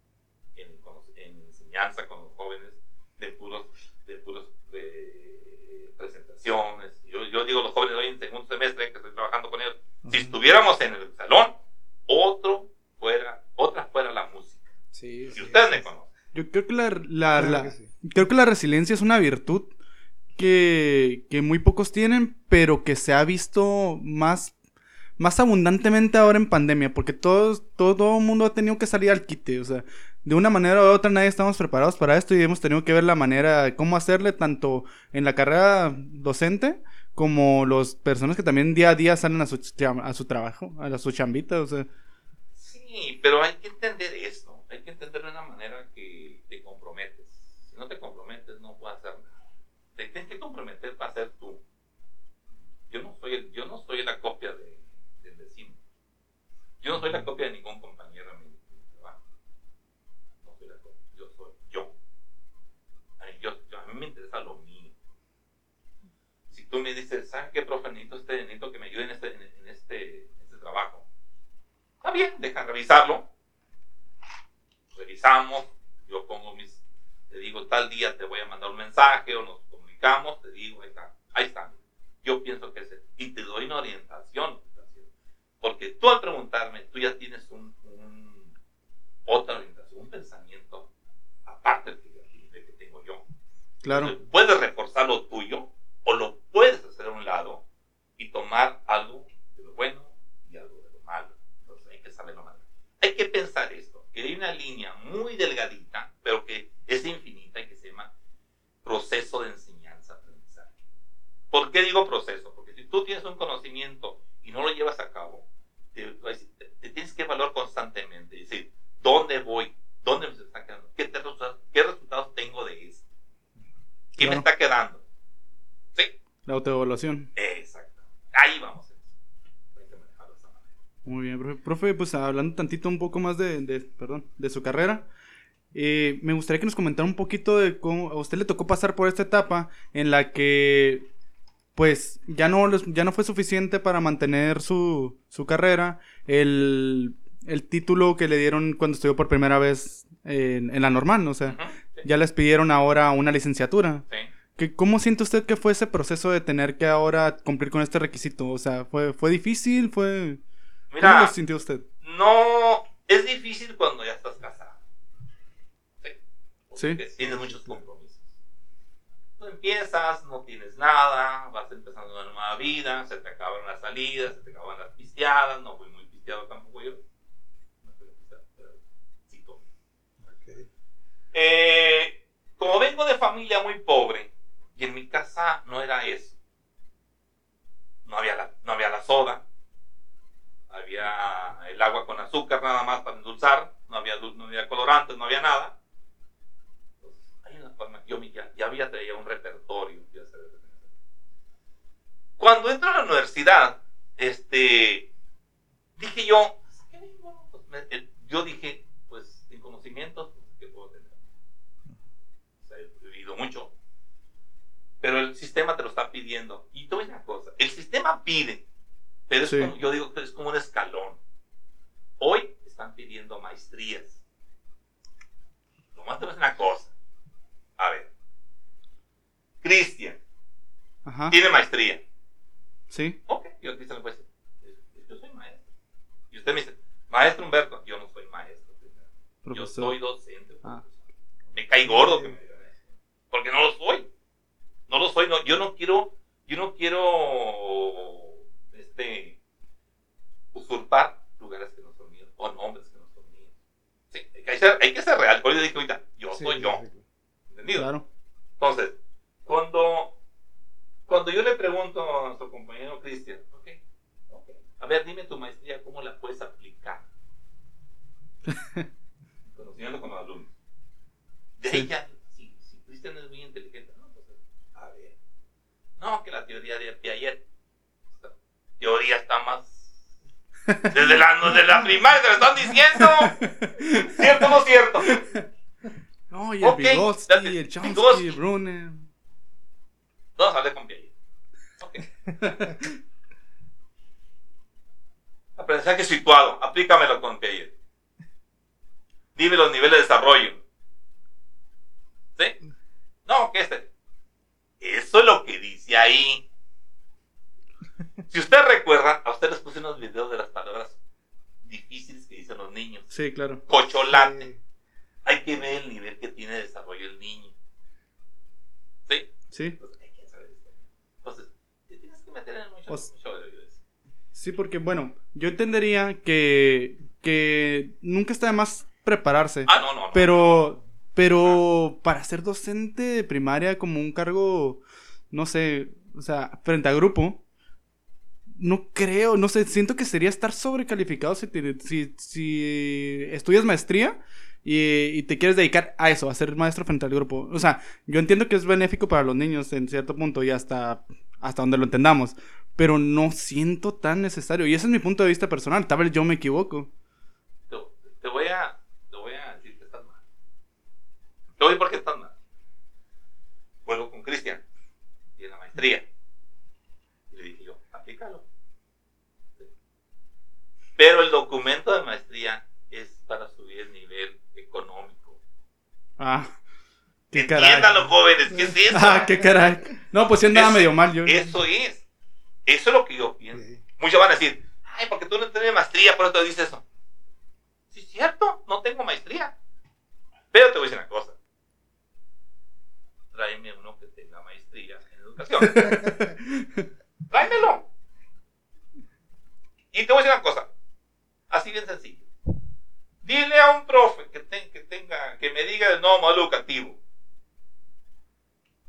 en, en enseñanza con los jóvenes de puros, de puros eh, presentaciones. Yo, yo digo los jóvenes hoy en segundo semestre que estoy trabajando con ellos, si Ujú. estuviéramos en el salón, otro fuera, otra fuera la música. Sí, Si sí. ustedes me conocen. Yo creo que la, la- Claro la- que sí. creo que la resiliencia es una virtud que, que muy pocos tienen, pero que se ha visto más, más abundantemente ahora en pandemia, porque todos, todo el mundo ha tenido que salir al quite, o sea, de una manera u otra nadie estamos preparados para esto y hemos tenido que ver la manera de cómo hacerle tanto en la carrera docente como las personas que también día a día salen a su, a su trabajo, a su chambita, o sea, Sí, pero hay que entender esto. Hay que entender de una manera que te comprometes. Si no te comprometes, no puedes hacer nada. Te tienes que comprometer para ser tú. Yo no soy, el- yo no soy la copia de, del vecino. Yo no soy la copia de ningún compañero en mi, en mi trabajo. No soy la copia. Yo soy yo. A mí, yo- yo- a mí me interesa lo mío. Si tú me dices, ¿sabes qué, profe? Necesito, este, necesito que me ayude en este, en, en este, en este trabajo. Está bien, deja revisarlo. Revisamos, yo pongo mis, te digo, tal día te voy a mandar un mensaje o nos comunicamos, te digo, ahí está, ahí está. Yo pienso que es eso. Y te doy una orientación. Porque tú al preguntarme, tú ya tienes un, un- otra orientación, un pensamiento aparte del que, del que tengo yo. claro. Entonces, puedes reforzar lo tuyo o lo puedes hacer a un lado y tomar algo de lo bueno y algo de lo malo. Entonces hay que saberlo mal. Hay que pensar esto, que hay una línea muy delgadita, pero que es infinita y que se llama proceso de enseñanza-aprendizaje. ¿Por qué digo proceso? Porque si tú tienes un conocimiento y no lo llevas a cabo, te, te- te tienes que evaluar constantemente, es decir, ¿dónde voy? ¿Dónde me está quedando? ¿Qué, te- qué resultados tengo de esto? ¿Qué me Claro. está quedando? ¿Sí? La autoevaluación. Exacto. Ahí vamos. Hay que manejarlo de esa manera. Muy bien, profe. Profe, pues hablando tantito un poco más de, de- perdón, de su carrera, eh, me gustaría que nos comentara un poquito de cómo a usted le tocó pasar por esta etapa en la que, pues, ya no, ya no fue suficiente para mantener su, su carrera, el, el título que le dieron cuando estudió por primera vez en, en la normal, o sea, sí, ya les pidieron ahora una licenciatura. sí. ¿Qué- ¿Cómo siente usted que fue ese proceso de tener que ahora cumplir con este requisito? O sea, ¿fue, fue difícil? ¿Fue...? ¿Cómo Mira, lo sintió usted? no es difícil cuando ya estás casado. Sí. Sí. tienes muchos compromisos. Tú empiezas, no tienes nada, vas empezando una nueva vida, se te acaban las salidas, se te acaban las pisteadas, no fui muy pisteado tampoco yo. No fui pisteado, pero sí tomé. Eh, como vengo de familia muy pobre, y en mi casa no era eso. No había la, no había la soda, había el agua con azúcar nada más para endulzar, no había, no había colorantes, no había nada. Entonces, una forma, yo ya, ya había traído un repertorio. que que. Cuando entro a la universidad, este, dije yo, "¿Pues. Pues eh, yo dije, pues sin conocimientos, pues, ¿qué puedo tener? He vivido mucho, pero el sistema te lo está pidiendo. Y a decir una cosa, el sistema pide, pero es Sí. como- yo digo que es como un escalón. Hoy están pidiendo maestrías. Nomás te voy a una cosa. A ver. Cristian, tiene maestría. Sí. Ok, yo Cristian le puedo decir, yo soy maestro. Y usted me dice, maestro Humberto, yo no soy maestro. Yo soy docente. Ah. Me cae gordo que me digan eso. Porque no lo soy. No lo soy. No, yo no quiero, yo no quiero usurpar lugares que no son míos o nombres que no son míos. Sí, hay que ser, hay que ser real. Eso dije ahorita, yo Sí, soy yo. ¿Entendido? Claro. Entonces, cuando, cuando yo le pregunto a nuestro compañero Cristian, ok, ok, a ver, dime tu maestría, ¿cómo la puedes aplicar? Conociendo con los alumnos. De Sí. ya, si, si Cristian es muy inteligente, no, pues, a ver. No, que la teoría de Piaget, teoría está más... Desde la, desde la primaria te lo están diciendo. ¿Cierto o no cierto? No, y el Ok, Vygotsky, el Chomsky. Brunner. Vamos a hablar con Piaget. Ok. Aprendizaje situado. Aplícamelo con Piaget. Dime los niveles de desarrollo. ¿Sí? No, que este. Eso es lo que dice ahí. Si usted recuerda, a usted les puse unos videos de las palabras difíciles que dicen los niños. Sí, claro. Cocholate. Hay que ver el nivel que tiene de desarrollo el niño. ¿Sí? Sí. Entonces, hay que saber. Entonces, te tienes que meter en mucho, Pues- mucho de eso. Sí, porque bueno, yo entendería que, que nunca está de más prepararse. Ah, no, no, no. Pero, pero para ser docente de primaria como un cargo, no sé, o sea, frente a grupo, no creo, no sé, siento que sería estar sobrecalificado si, te- si, si estudias maestría y, y te quieres dedicar a eso, a ser maestro frente al grupo. O sea, yo entiendo que es benéfico para los niños en cierto punto y hasta, hasta donde lo entendamos, pero no siento tan necesario. Y ese es mi punto de vista personal, tal vez yo me equivoco. Te, voy a, te voy a decir que estás mal. Te voy a decir estás mal. Vuelvo con Cristian. Tiene la maestría. Y le dije yo, aplícalo. Sí. Pero el documento de maestría es para subir el nivel económico. Ah, qué caray. Entiéndanlo, jóvenes, ¿qué es eso? Ah, qué caray. No, pues sí andaba medio mal yo. Eso es. Eso es lo que yo pienso. Sí. Muchos van a decir, ay, porque tú no tienes maestría, por eso te dices eso. Sí, es cierto, no tengo maestría. Pero te voy a decir una cosa. Tráeme uno que tenga maestría en educación. Tráemelo. Y te voy a decir una cosa. Así bien sencillo. Dile a un profe que, te- que tenga, que me diga el nuevo modelo educativo.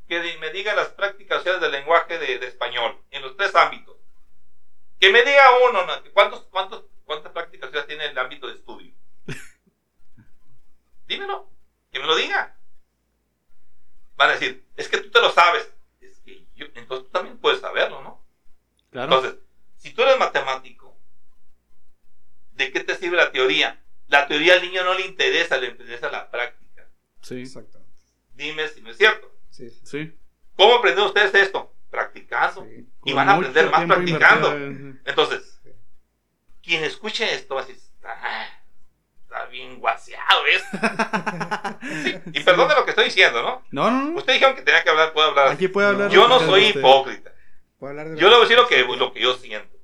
Que me diga las prácticas sociales del lenguaje de, de español en los tres ámbitos. Que me diga uno, ¿no? ¿cuántos, cuántos, ¿cuántas prácticas sociales tiene el ámbito de estudio? Dímelo, que me lo diga. Van a decir, es que tú te lo sabes. Es que yo, entonces tú también puedes saberlo, ¿no? Claro. Entonces, si tú eres matemático, ¿de qué te sirve la teoría? La teoría al niño no le interesa, le interesa la práctica. Sí, Exactamente. Dime si no es cierto. Sí, sí. ¿Cómo aprendieron ustedes esto? Practicando. Sí. Y van a aprender más practicando. invertido, Entonces, Sí. quien escuche esto va a decir, "Ah, está bien guaseado esto. Sí, Y perdón de lo que estoy diciendo, ¿no? No, no, no. Ustedes dijeron que tenía que hablar, puedo hablar. Aquí puede hablar. Yo no soy usted. hipócrita. Puedo hablar de Yo le voy a decir lo que, lo que yo siento.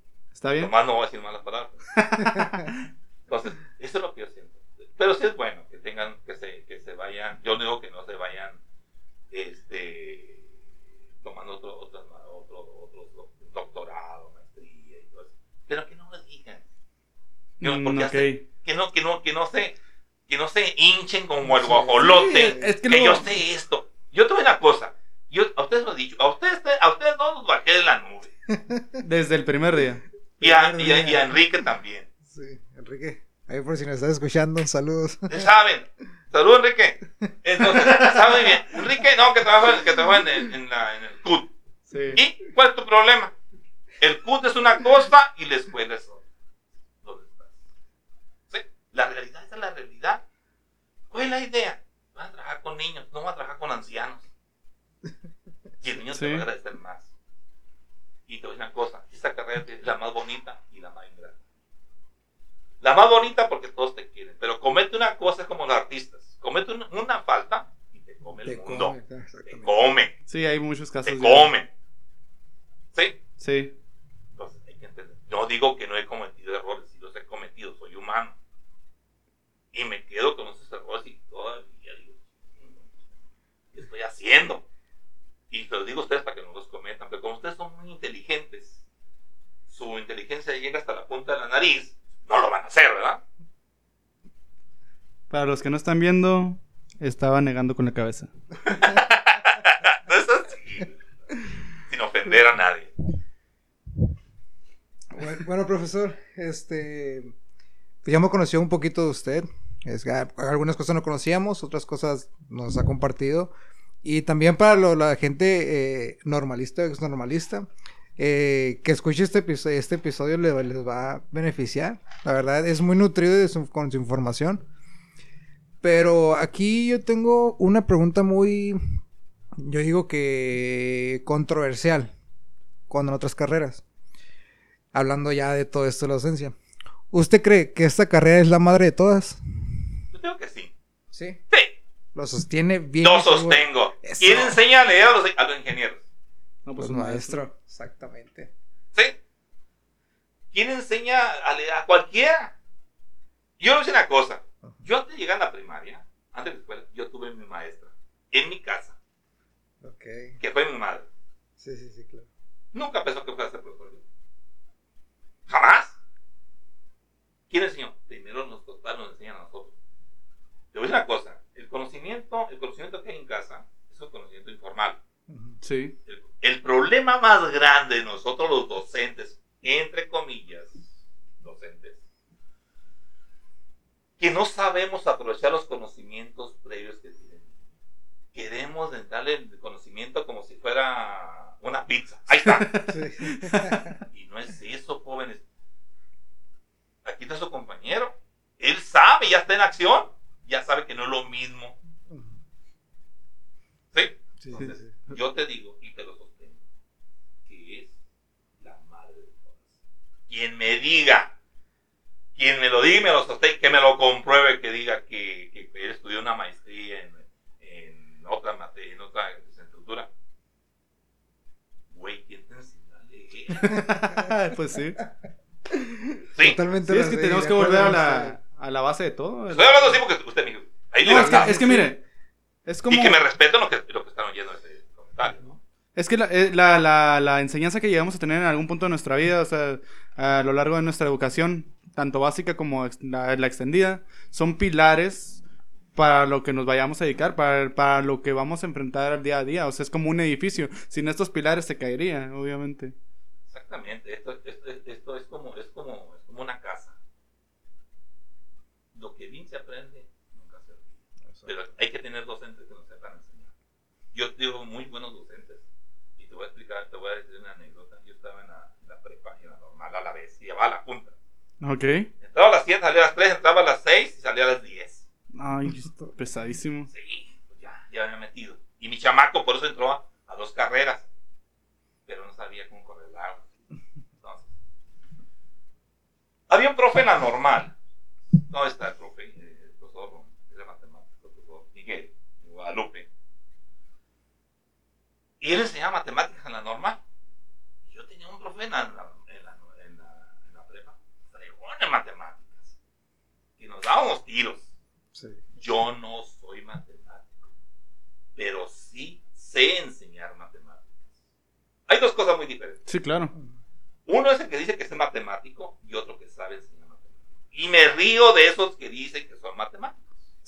¿Está bien? Nomás no voy a decir malas palabras. Entonces, eso es lo que yo siento. Pero sí es bueno que tengan que se, que se vayan, yo digo que no se vayan, este, tomando otro, otro, otro, otro doctorado, maestría y todo eso. Pero que no lo digan. Yo, Mm, porque ok. hace- que no, que no, que no se, que no se hinchen como el guajolote. Sí, es que que yo sé esto. Yo a una cosa. Yo, a ustedes lo he dicho. A ustedes, a ustedes no los bajé de la nube. Desde el primer día. Y a, y a- y a Enrique también. Sí, Enrique. Ahí por si nos estás escuchando, saludos. Saben. Saludos, Enrique. Entonces, saben muy bien. Enrique, no, que trabaja, que trabaja en, el- en la- en el CUT. Sí. ¿Y cuál es tu problema? El CUT es una cosa y la escuela es otra. ¿Dónde estás? ¿Sí? La realidad es la realidad. ¿Cuál es la idea? Van a trabajar con niños, no van a trabajar con ancianos. Y el niño Sí. te va a agradecer más. Y te voy a decir una cosa, esta carrera es la más bonita y la más ingrata. La más bonita porque todos te quieren, pero comete una cosa es como los artistas. Comete una, una falta y te come el Te mundo. come, te come, Sí, hay muchos casos. te come. ¿Sí? Sí. Entonces hay que entender. No digo que no he cometido errores, si los he cometido, soy humano. Y me quedo con esos errores y todavía digo, ¿qué estoy haciendo? Y se los digo a ustedes para que no los cometan, pero como ustedes son muy inteligentes, su inteligencia llega hasta la punta de la nariz, no lo van a hacer, ¿verdad? Para los que no están viendo, estaba negando con la cabeza. No es así. Sin ofender a nadie. Bueno, bueno, profesor, este, pues ya me conoció un poquito de usted. Es que algunas cosas no conocíamos, otras cosas nos ha compartido. Y también para lo- la gente eh, normalista, ex normalista, eh, que escuche este episodio, este episodio le- les va a beneficiar. La verdad, es muy nutrido de su- con su información. Pero aquí yo tengo una pregunta muy, yo digo que controversial con otras carreras hablando ya de todo esto de la docencia. ¿Usted cree que esta carrera es la madre de todas? Yo creo que sí. Sí. Sí, Lo sostiene bien. lo sostengo. ¿Quién enseña a leer a los, a los ingenieros? No, Pues un maestro. Exactamente. ¿Sí? ¿Quién enseña a leer a cualquiera? Yo le voy a decir una cosa. Yo antes de llegar a la primaria, antes de la escuela, yo tuve mi maestra en mi casa, Ok. que fue mi madre. Sí, sí, sí, claro. Nunca pensó que fuera a ser profesor. Jamás. ¿Quién enseñó? Primero nos papás nos enseñan a nosotros. Te voy a decir una cosa. El conocimiento, el conocimiento que hay en casa es un conocimiento informal. Sí. El, el problema más grande de nosotros los docentes, entre comillas, docentes, que no sabemos aprovechar los conocimientos previos que tienen. Queremos darle el conocimiento como si fuera una pizza. Ahí está. Sí. Y no es eso, jóvenes. Aquí está su compañero. Él sabe, ya está en acción. Ya sabe que no es lo mismo. ¿Sí? Sí, sí, Entonces, sí. yo te digo y te lo sostengo, que es la madre de todas. Quien me diga, quien me lo diga y me lo sostenga, que me lo compruebe, que diga que, que él estudió una maestría en, en otra materia, en otra licenciatura. Güey, ¿quién te enseñó a leer? pues sí. Sí, Totalmente. Sí, es que tenemos que volver a la, a la base de todo. estoy hablando así porque usted me dijo. Ahí No, es libertad. que, es que mire, es como... Y que me respeten lo que, lo que están oyendo ese comentario, ¿no? Es que la, eh, la, la, la enseñanza que llegamos a tener en algún punto de nuestra vida, o sea, a lo largo de nuestra educación, tanto básica como la, la extendida, son pilares para lo que nos vayamos a dedicar, para, para lo que vamos a enfrentar al día a día. O sea, es como un edificio. Sin estos pilares se caería, obviamente. Exactamente, esto, esto, esto es, como, es, como, es como una casa. Lo que bien se aprende, nunca se olvida. Pero hay que tener docentes que nos sepan enseñar. Yo tengo muy buenos docentes. Y te voy a explicar, te voy a decir una anécdota. Yo estaba en la, en la prepa y en la normal a la vez, y llevaba la junta. Ok. Entraba a las 7, salía a las 3, entraba a las 6 y salía a las 10. Ay, pesadísimo. Sí, pues ya, ya me había metido. Y mi chamaco por eso entró a, a dos carreras. Pero no sabía cómo correr el agua. Entonces, había un profe en la normal. No está el profe, eh, el profesor de matemáticas, el profesor Miguel, de Guadalupe. Y él enseñaba matemáticas en la normal. Yo tenía un profe en la, en la, en la, en la, en la prepa, fregón en matemáticas. Y nos dábamos tiros. Sí. yo no soy matemático, pero sí sé enseñar matemáticas. Hay dos cosas muy diferentes. Sí, claro. Uno es el que dice que es matemático y otro que sabe enseñar matemáticas. Y me río de esos que dicen que son matemáticos.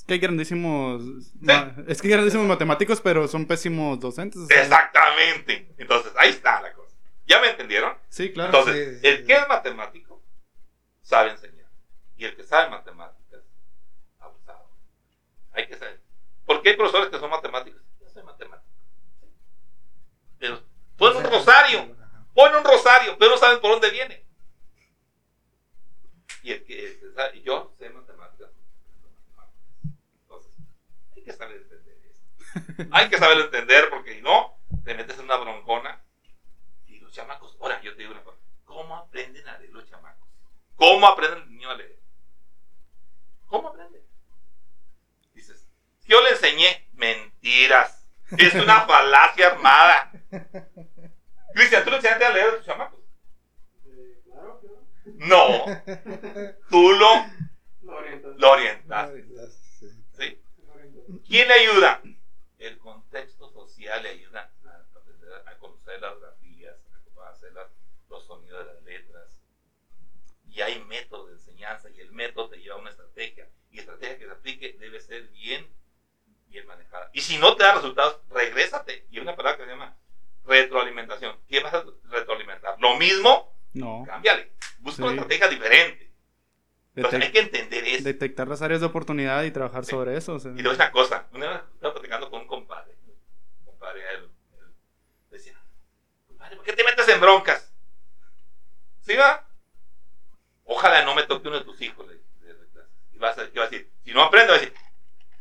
Es que hay grandísimos. ma- Es que hay grandísimos matemáticos, pero son pésimos docentes. o sea, Exactamente. Entonces, ahí está la cosa. ¿Ya me entendieron? Sí, claro. Entonces, Sí, sí, el sí. que es matemático sabe enseñar. Y el que sabe matemáticas, abusado. Hay que saber. Porque hay profesores que son matemáticos. Yo soy matemático. Pero pon un rosario. Pon un rosario, pero no saben por dónde viene. Y el que, el que sabe- yo sé matemáticas. Entonces, hay que saber entender eso. Hay que saber entender porque si no, te metes en una broncona y los chamacos, ahora yo te digo una cosa, ¿cómo aprenden a leer los chamacos? ¿Cómo aprenden el niño a leer? ¿Cómo aprenden? Dices, yo le enseñé mentiras. Es una falacia armada. Cristian, ¿tú le enseñaste a leer a tus chamacos? No. Tú lo, lo orientaste. ¿sí? ¿Quién le ayuda? El contexto social le ayuda a, aprender a conocer las grafías, a las- los sonidos de las letras. Y hay métodos de enseñanza y el método te lleva a una estrategia. Y la estrategia que se aplique debe ser bien, bien manejada. Y si no te da resultados, regrésate. Y hay una palabra que se llama retroalimentación. ¿Qué vas a retroalimentar? Lo mismo, No. cámbiale. Busca una estrategia diferente. Entonces hay que entender eso. detectar las áreas de oportunidad y trabajar Sí. sobre eso. o sea. Y a decir una cosa, una vez estaba platicando con un compadre, un compadre, él, él decía, compadre, ¿por qué te metes en broncas? ¿Sí va? Ojalá no me toque uno de tus hijos. le- le- le- Y vas a, ¿qué va a decir? Si no aprende, va a decir,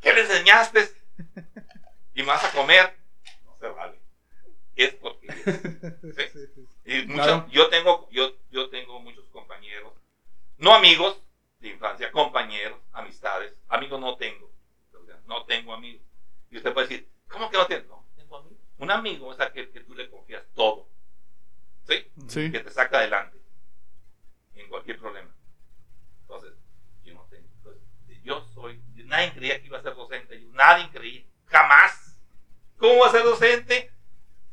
¿qué le enseñaste? Y me vas a comer. No se vale. Es porque... ¿sí? Y muchos- Claro. yo, tengo, yo, yo tengo muchos compañeros, no amigos de infancia, compañeros, amistades. Amigos no tengo. No tengo amigos. Y usted puede decir, ¿cómo que no tiene? No, tengo amigos. Un amigo es aquel que tú le confías todo. ¿Sí? Sí. Que te saca adelante en cualquier problema. Entonces, yo no tengo. Entonces, yo soy. Nadie creía que iba a ser docente. Yo, nadie creía. Jamás. ¿Cómo va a ser docente?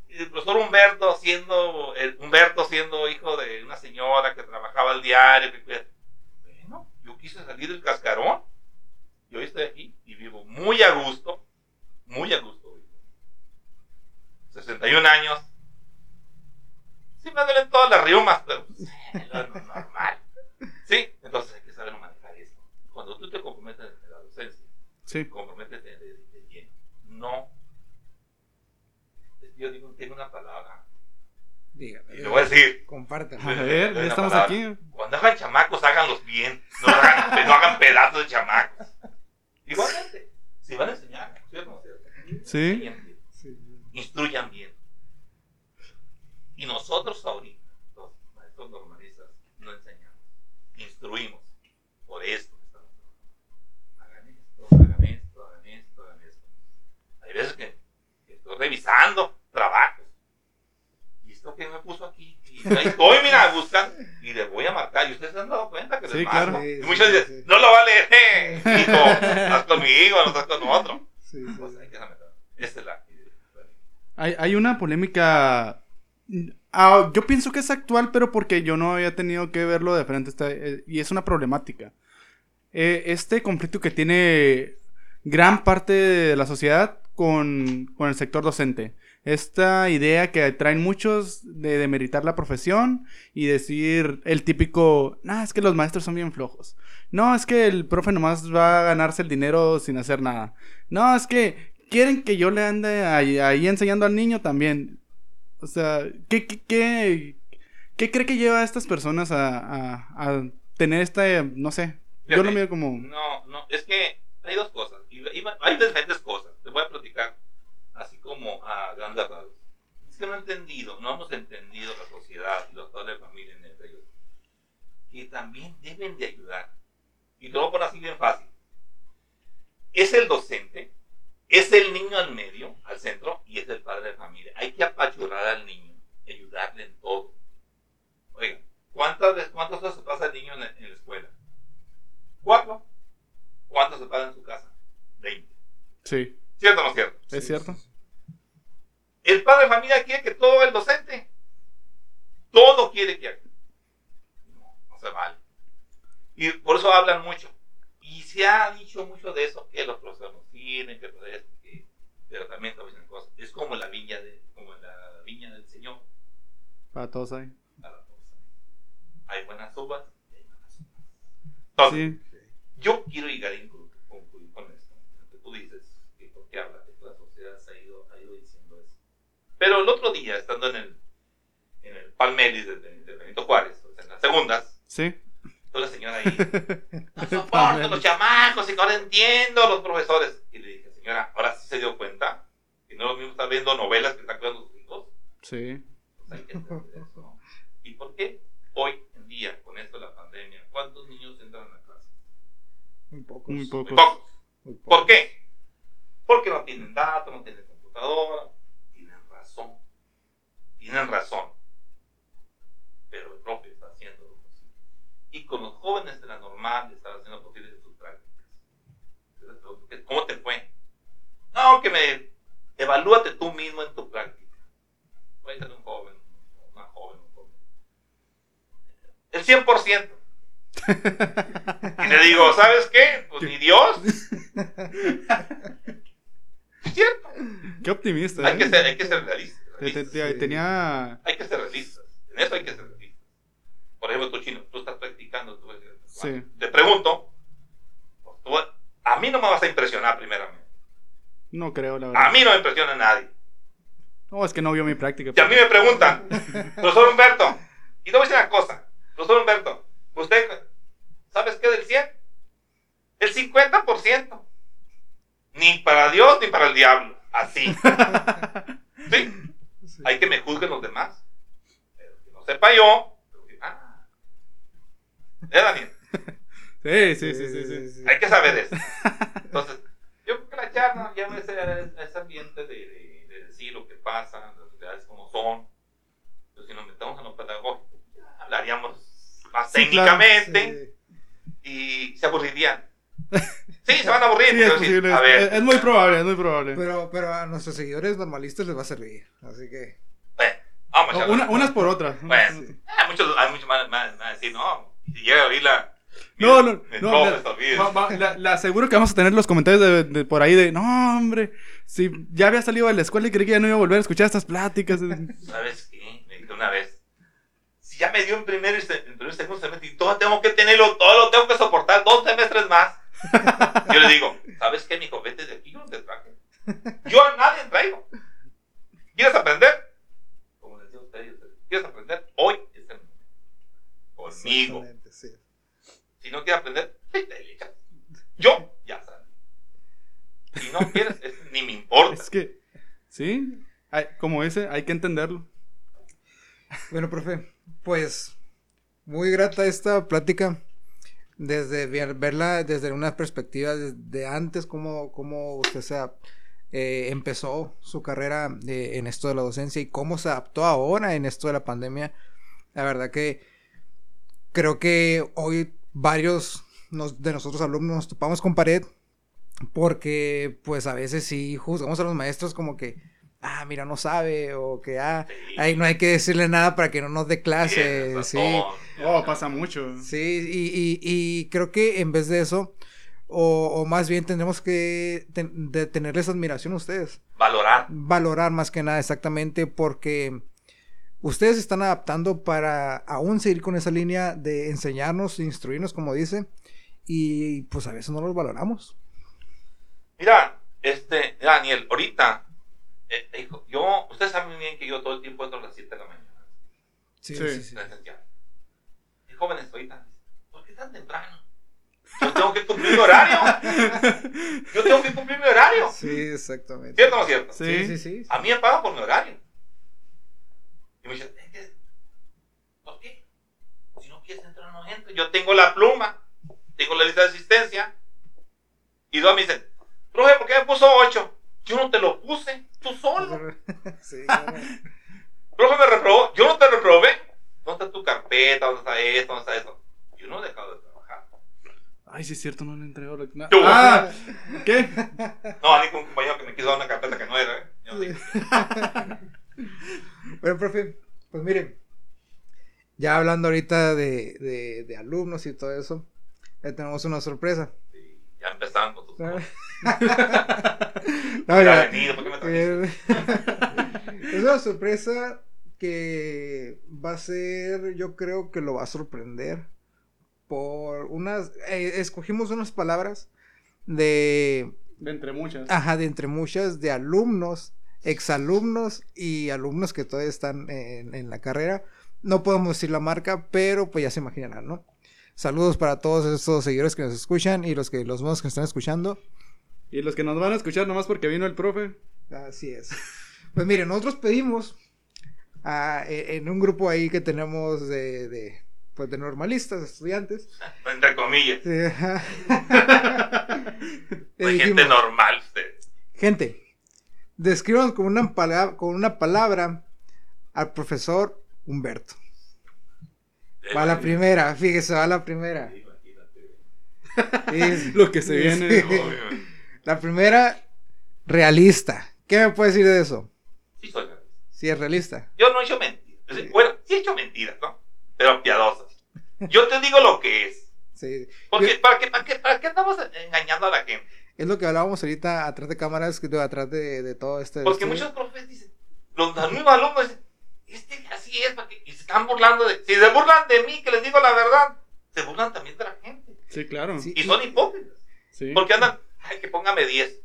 el profesor Humberto siendo el- Humberto siendo hijo de una señora que trabajaba al diario que- quise salir del cascarón y hoy estoy aquí y vivo muy a gusto muy a gusto vivo. 61 años sí me duelen todas las riumas pero es lo normal sí entonces hay que saber manejar esto cuando tú te comprometes en la docencia Sí. comprométete de, de lleno. No. Yo digo, tengo una palabra. Y le voy a decir. Compártelo. A ver, ya estamos palabra. aquí. Cuando hagan chamacos, háganlos bien. No hagan, no hagan pedazos de chamacos. Igualmente, si van a enseñar, ¿sí bien, Sí. instruyan bien. Y nosotros ahorita, los maestros normalistas, no enseñamos, instruimos. Por esto estamos trabajando. Hagan esto, hagan esto, hagan esto, hagan esto. Hay veces que, que estoy revisando trabajos. ¿Y esto que me puso aquí? Y ahí estoy, mira, buscando. Y le voy a marcar. ¿Y ustedes se han dado cuenta que les Sí, marco? claro. Sí, Y muchos sí, dicen, sí. no lo va a leer, eh, hijo. Estás conmigo, no estás con otro. Pues. Esta es la. Hay, hay una polémica. ah, yo pienso que es actual, pero porque yo no había tenido que verlo de frente. está- eh, y es una problemática. Eh, este conflicto que tiene gran parte de la sociedad con, con el sector docente. Esta idea que traen muchos de demeritar la profesión y decir el típico, no, es que los maestros son bien flojos. No, es que el profe nomás va a ganarse el dinero sin hacer nada. No, es que quieren que yo le ande ahí, ahí enseñando al niño también. O sea, ¿qué, qué, qué, qué cree que lleva a estas personas a, a- a tener esta, no sé, yo lo miro como... No, no, es que hay dos cosas. Hay diferentes cosas. Te voy a platicar como a grandes rasgos. Es que no he entendido, no hemos entendido la sociedad y los padres de familia en ellos. Que también deben de ayudar. Y a poner así bien fácil. Es el docente, es el niño al medio, al centro, y es el padre de familia. Hay que apachurrar al niño, ayudarle en todo. Oigan, ¿cuántas veces, cuántas horas se pasa el niño en la- en la escuela? Cuatro. ¿Cuánto se paga en su casa? Sí, ¿Cierto o no cierto? es cierto. El padre de familia quiere que todo el docente, todo quiere que haga. No, no se vale. Y por eso hablan mucho. Y se ha dicho mucho de eso, que los profesores no tienen, que esto, que pero también te dicen cosas. Es como la viña de, como la viña del Señor. Para todos ahí. para todos. Hay buenas uvas y hay malas uvas. Entonces, Sí, yo quiero llegar a concluir con esto. Tú dices, que porque hablas de que la sociedad se ha ido, ha ido diciendo eso. Pero el otro día, estando en el, en el Palmeris de, de- de Benito Juárez, o sea, en las segundas, sí. toda la señora ahí, no soporto los chamacos y que ahora entiendo los profesores. Y le dije, señora, ahora sí se dio cuenta que no es lo mismo estar viendo novelas que estar cuidando a sus hijos. Sí. Pues hay que entender eso. ¿Y por qué hoy en día, con esto de la pandemia, cuántos niños entran a la clase? Muy pocos. Muy Muy pocos. pocos. Muy pocos. ¿Por qué? Porque no tienen datos, no tienen computadora. Tienen razón. Pero el profe está haciendo lo posible. Y con los jóvenes de la normal está haciendo lo posible en sus prácticas. Entonces, pregunto, ¿qué- ¿Cómo te fue? No, que me evalúate tú mismo en tu práctica. Puede ser un joven, una joven, un joven. El 100%. Y le digo, ¿sabes qué? Pues ni Dios. Es cierto. Qué optimista. Hay ¿eh? que ser, hay que ser realistas. Te- te- Tenía. Hay que ser realistas. En eso hay que ser realistas. Por ejemplo, tú chino, tú estás practicando. Tú, Sí. Te pregunto, tú- a mí no me vas a impresionar primeramente. No creo, la A verdad. mí no me impresiona nadie. No, es que no vio mi práctica. Y a mí me preguntan, profesor Humberto, y te voy a decir una cosa, profesor Humberto, ¿usted sabes qué del 100? El 50%. Ni para Dios ni para el diablo. Así. ¿Sí? Hay que me juzguen los demás. Pero que no sepa yo. pero que- ah. ¿Eh, Daniel? Sí, sí, sí, sí, sí. Hay que saber eso. Entonces, yo creo que la charla lleva ese, ese ambiente de, de- de decir lo que pasa, las realidades como son. Pero si nos metemos en lo pedagógico, ya hablaríamos más Sí, claro, técnicamente y se aburrirían. Sí, se van a aburrir. Sí, pero es posible. a ver, es, es muy probable, es muy probable. Pero, pero a nuestros seguidores normalistas les va a servir. Así que. bueno, vamos a una- unas por otras. Bueno, hay muchos, hay muchos más, más, más decir, no, si llega a oír la. No, no, no. la- la- la aseguro que vamos a tener los comentarios de, de por ahí de, no, hombre, si ya había salido de la escuela y creí que ya no iba a volver a escuchar estas pláticas. ¿Sabes qué? Me dijo una vez. Si ya me dio en primer en primer y segundo semestre y todo tengo que tenerlo, todo lo tengo que soportar dos semestres más. Yo le digo, ¿sabes qué, mijo? Vete de aquí, yo no te traje. Yo a nadie traigo. ¿Quieres aprender? Como les digo a ustedes, ¿quieres aprender? Hoy es el momento. Conmigo. Sí. Si no quieres aprender, de leche. Yo ya salí. Si no quieres, es- ni me importa. Es que, sí, hay- como ese, hay que entenderlo. Bueno, profe, pues muy grata esta plática. Desde ver- verla desde una perspectiva de, antes, cómo, cómo usted eh, empezó su carrera eh, en esto de la docencia y cómo se adaptó ahora en esto de la pandemia. La verdad que creo que hoy varios nos- de nosotros alumnos nos topamos con pared porque pues a veces sí juzgamos a los maestros como que, ah, mira, no sabe o que, ah, Sí. Ahí no hay que decirle nada para que no nos dé clase, sí. Oh, pasa mucho. Sí, y, y- y creo que en vez de eso, o, o más bien tendremos que ten- de tenerles admiración a ustedes. Valorar. Valorar más que nada exactamente porque ustedes se están adaptando para aún seguir con esa línea de enseñarnos, instruirnos, como dice, y pues a veces no los valoramos. Mira, este, Daniel, ahorita, eh, hijo, yo, ustedes saben muy bien que yo todo el tiempo entro a las 7 de la mañana. Sí, Sí. sí, sí. presencial. Y jóvenes ahorita, ¿por qué tan temprano? Yo tengo que cumplir mi horario. Yo tengo que cumplir mi horario. Sí, exactamente. ¿Cierto o no es cierto? Sí. Sí, sí, sí. A mí me pagan por mi horario. Y me dicen, "Es que, ¿por qué? Si no quieres entrar, no entres. Yo tengo la pluma, tengo la lista de asistencia. Y dos me dicen, profe, ¿por qué me puso 8? Yo no te lo puse, tú solo. Sí, claro. Profe me reprobó, yo no te reprobé. ¿Dónde está tu carpeta? ¿Dónde está esto? ¿Dónde está eso? Yo no he dejado de trabajar. Ay, sí es cierto, no le entregó la... no. Ah, ¿qué? No, a mí con un compañero que me quiso dar una carpeta que no era, ¿eh? Yo dije, Bueno, profe, pues miren, ya hablando ahorita de, de, de alumnos y todo eso, le tenemos una sorpresa. sí, ya empezaron con tus cosas. No, Hubiera ya. venido, ¿por qué me trajiste? Eh, es una sorpresa que va a ser, yo creo que lo va a sorprender por unas, eh, escogimos unas palabras de, De entre muchas. ajá, de entre muchas, de alumnos, exalumnos y alumnos que todavía están en, en la carrera. No podemos decir la marca, pero pues ya se imaginarán, ¿no? Saludos para todos esos seguidores que nos escuchan y los que los nuevos que están escuchando. Y los que nos van a escuchar nomás porque vino el profe. Así es. Pues miren, nosotros pedimos ah, e- en un grupo ahí que tenemos de, de, pues de normalistas, estudiantes. Entre comillas. eh, gente dijimos, normal gente, describan con una, palabra, con una palabra al profesor Humberto. Va la primera, fíjese, va la primera. Sí, Lo que se viene. Sí. La primera, realista. ¿Qué me puede decir de eso? Sí, soy realista. Si es realista. Yo no he hecho mentiras. Bueno, sí he hecho mentiras, ¿no? Pero piadosas. Yo te digo lo que es. Sí. Porque, ¿para qué, para, qué, ¿para qué estamos engañando a la gente? Es lo que hablábamos ahorita atrás de cámaras, que atrás de, de todo este. Porque este- muchos profes dicen, los mismos alumnos dicen, este así es, ¿para qué? y se están burlando de. Si se burlan de mí, que les digo la verdad, se burlan también de la gente. Sí, claro. Sí. Y son hipócritas. Sí. Porque andan, ay, que póngame 10.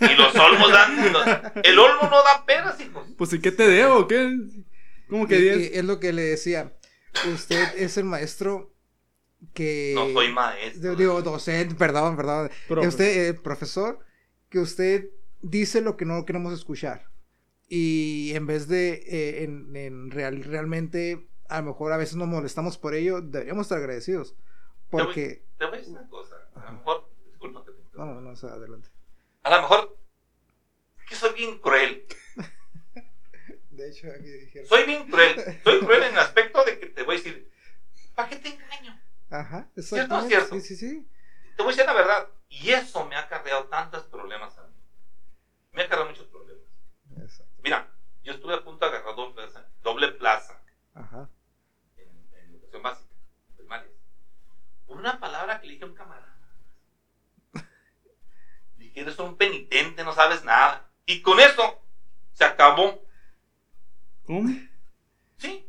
Y los olmos dan. los- el olmo no da peras, hijos. Pues, ¿y qué te debo? ¿Qué? ¿Cómo que y- 10? y es lo que le decía. Usted es el maestro que. No soy maestro. Digo, docente, perdón, perdón. Profe. Usted, eh, profesor, que usted dice lo que no queremos escuchar. Y en vez de, eh, en, en real, realmente, a lo mejor a veces nos molestamos por ello, deberíamos estar agradecidos. Porque. Te voy a decir una cosa. A lo mejor, te No, no, no, o sea, adelante. A lo mejor, es que soy bien cruel. De hecho, aquí dijeron. Soy bien cruel. Soy cruel en el aspecto de que te voy a decir, ¿para qué te engaño? Ajá, ¿Cierto o exactamente. cierto? Sí, sí, sí. Te voy a decir la verdad. Y eso me ha acarreado tantos problemas a mí. Me ha acarreado muchos problemas. Exacto. Mira, yo estuve a punto de agarrar doble plaza, doble plaza Ajá. en, en educación básica, primaria. Por una palabra que le dije a un camarada. Eres un penitente, no sabes nada. Y con eso se acabó. ¿Cómo? ¿Sí?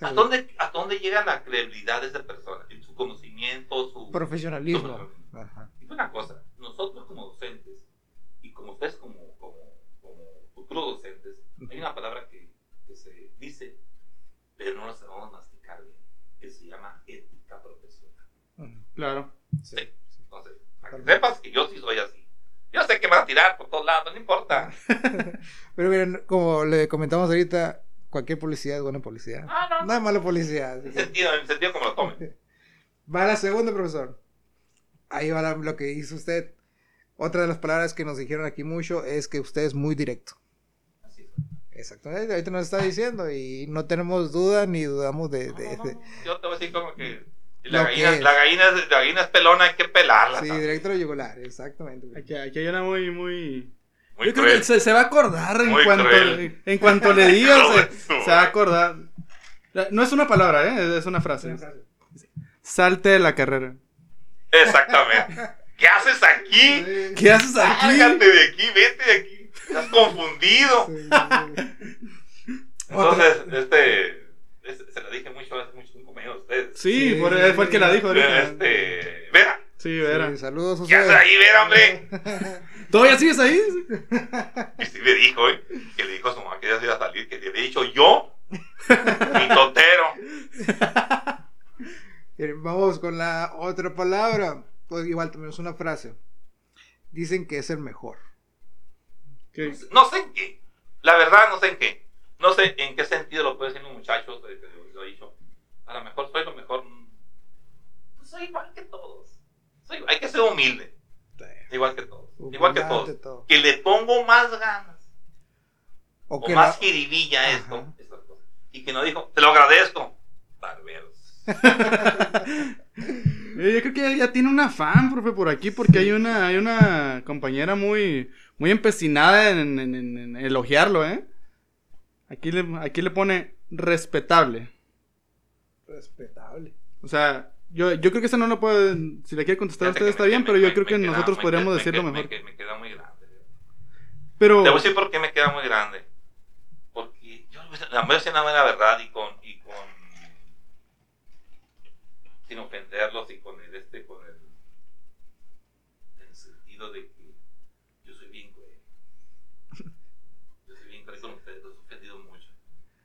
¿A dónde, ¿A dónde llega la credibilidad de esa persona? Su conocimiento, su... Profesionalismo. Y una cosa, nosotros como docentes, y como ustedes como, como, como futuros docentes, hay una palabra que, que se dice, pero no la sabemos masticar bien, que se llama ética profesional. Claro. Sí. Sí. Entonces, para que sepas que yo sí soy así. Yo sé que me van a tirar por todos lados, no importa. Pero miren, como le comentamos ahorita, cualquier publicidad es buena publicidad. Ah, no, No hay mala publicidad. En sentido, en sentido como lo tomen. Va la segunda, profesor. Ahí va la- lo que hizo usted. Otra de las palabras que nos dijeron aquí mucho es que usted es muy directo. Así es. Exactamente, ahorita nos está diciendo y no tenemos duda ni dudamos de... No, de- no, de- Yo te voy a decir como que la gallina, es. la, gallina, es- la gallina es pelona, hay que pelarla. Sí, ¿sabes? directo a yugular, exactamente. Aquí, aquí hay una muy, muy... Muy Yo creo cruel. que se, se va a acordar en Muy cuanto, cruel. en cuanto le digas, se, va a madre. acordar. No es una palabra, ¿eh? Es una frase. Salte de la carrera. Exactamente. ¿Qué haces aquí? Sí, ¿Qué haces aquí? Lárgate de aquí, vete de aquí. Estás confundido. sí, sí. Entonces, este, este, se lo dije mucho hace mucho ustedes. Sí, Sí, por- fue el que la dijo ahorita. Este, Vera, Sí, Vera. Sí, saludos, ¿qué haces ahí, Vera, hombre? ¿Todavía sigues ahí? Y sí me dijo, ¿eh? Que le dijo a su mamá que ya se iba a salir, que le había dicho yo, mi totero. Vamos con la otra palabra. Pues igual también es una frase. Dicen que es el mejor. ¿Qué? No sé en qué. La verdad, no sé en qué. No sé en qué sentido lo puede decir un muchacho lo- lo ha dicho. A lo mejor soy lo mejor. pues soy igual que todos. Soy- hay que ser humilde. Igual que todos. Igual que todos. todo. Que le pongo más ganas. O O que más la- jiribilla esto. Y que no dijo, te lo agradezco. Barberos. Eh, Yo creo que ya, tiene una fan, profe, por aquí, porque hay una, hay una compañera muy, muy empecinada en, en- en- en elogiarlo, ¿eh? Aquí le, aquí le pone respetable. Respetable. O sea, yo, yo creo que esa no lo puede. Si le quiere contestar a usted está me- bien, me- pero yo me- creo me que queda- nosotros me podríamos decirlo mejor. Me, me queda muy grande. Pero. Te voy a decir por qué me queda muy grande. Porque yo la voy a decir la verdad y con, y con. Sin ofenderlos y con el este, con el. En el sentido de que yo soy bien cruel. Yo soy bien cruel con ustedes, los he ofendido mucho.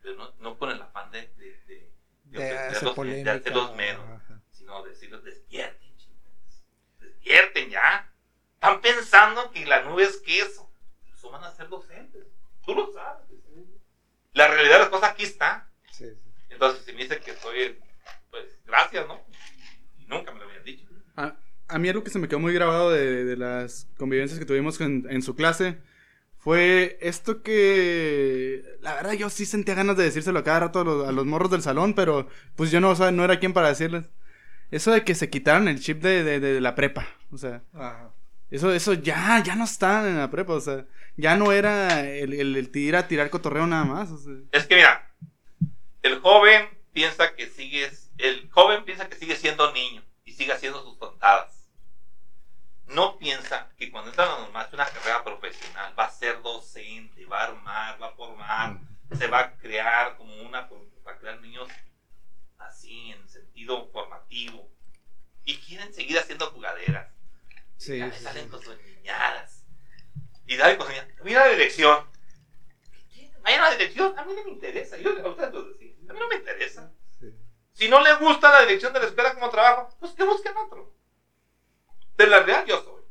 Pero no, no con el afán de. de, de, de De hacer polémica. de hacerlos menos. Ajá. Sino decirles, despierten, chingados. Despierten ya. Están pensando que la nube es queso. Eso van a ser docentes. Tú lo sabes. La realidad de las cosas aquí está. Sí, sí. Entonces, si me dicen que soy, pues, gracias, ¿no? Nunca me lo habían dicho. A, a mí algo que se me quedó muy grabado de, de las convivencias que tuvimos en, en su clase fue esto que la verdad yo sí sentía ganas de decírselo a cada rato a los, a los morros del salón, pero pues yo no, o sea, no era quien para decirles. Eso de que se quitaron el chip de, de- de la prepa, o sea, Ajá. eso, eso ya, ya no está en la prepa, o sea, ya no era el, el, el ir a tirar cotorreo nada más, o sea. Es que mira, el joven piensa que sigues, el joven piensa que sigue siendo niño y sigue haciendo sus tontadas. No piensa que cuando entra a la normal es una carrera profesional, va a ser docente, va a armar, va a formar, se va a crear como una, va a crear niños así en sentido formativo y quieren seguir haciendo jugaderas. Sí, Ya sí, sí. salen con sus niñadas. Y dale con. Mira la dirección. ¿Qué quieren? Vayan a la dirección. A mí no me interesa. Yo a ustedes. A mí no me interesa. Sí. Si no les gusta la dirección de la escuela como trabajo, pues que busquen otro. De la realidad yo soy.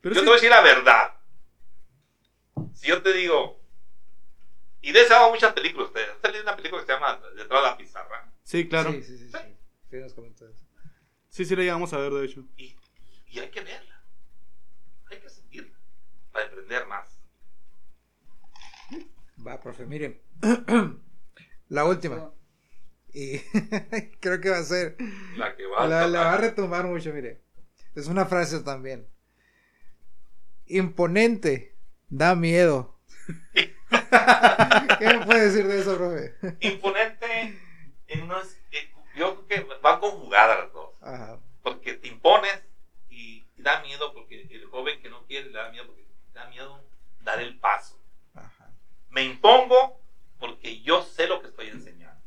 Pero yo te voy a decir la verdad. Si yo te digo. Y de eso hago muchas películas. Ustedes. Usted leído una película que se llama Detrás de la pizarra. Sí, claro. Sí, sí, sí. Sí, sí nos. Sí, sí, le llegamos a ver, de hecho. Y, y hay que verla. Hay que sentirla. Para aprender más. Va, profe, miren. La última. Y creo que va a ser. La que va a La, la va a retomar mucho, mire. Es una frase también. Imponente. Da miedo. ¿Qué me puede decir de eso, profe? imponente en no es- eh, yo creo que van conjugadas las dos Ajá. porque te impones y, da miedo porque el joven que no quiere le da miedo porque da miedo dar el paso Ajá. me impongo porque yo sé lo que estoy enseñando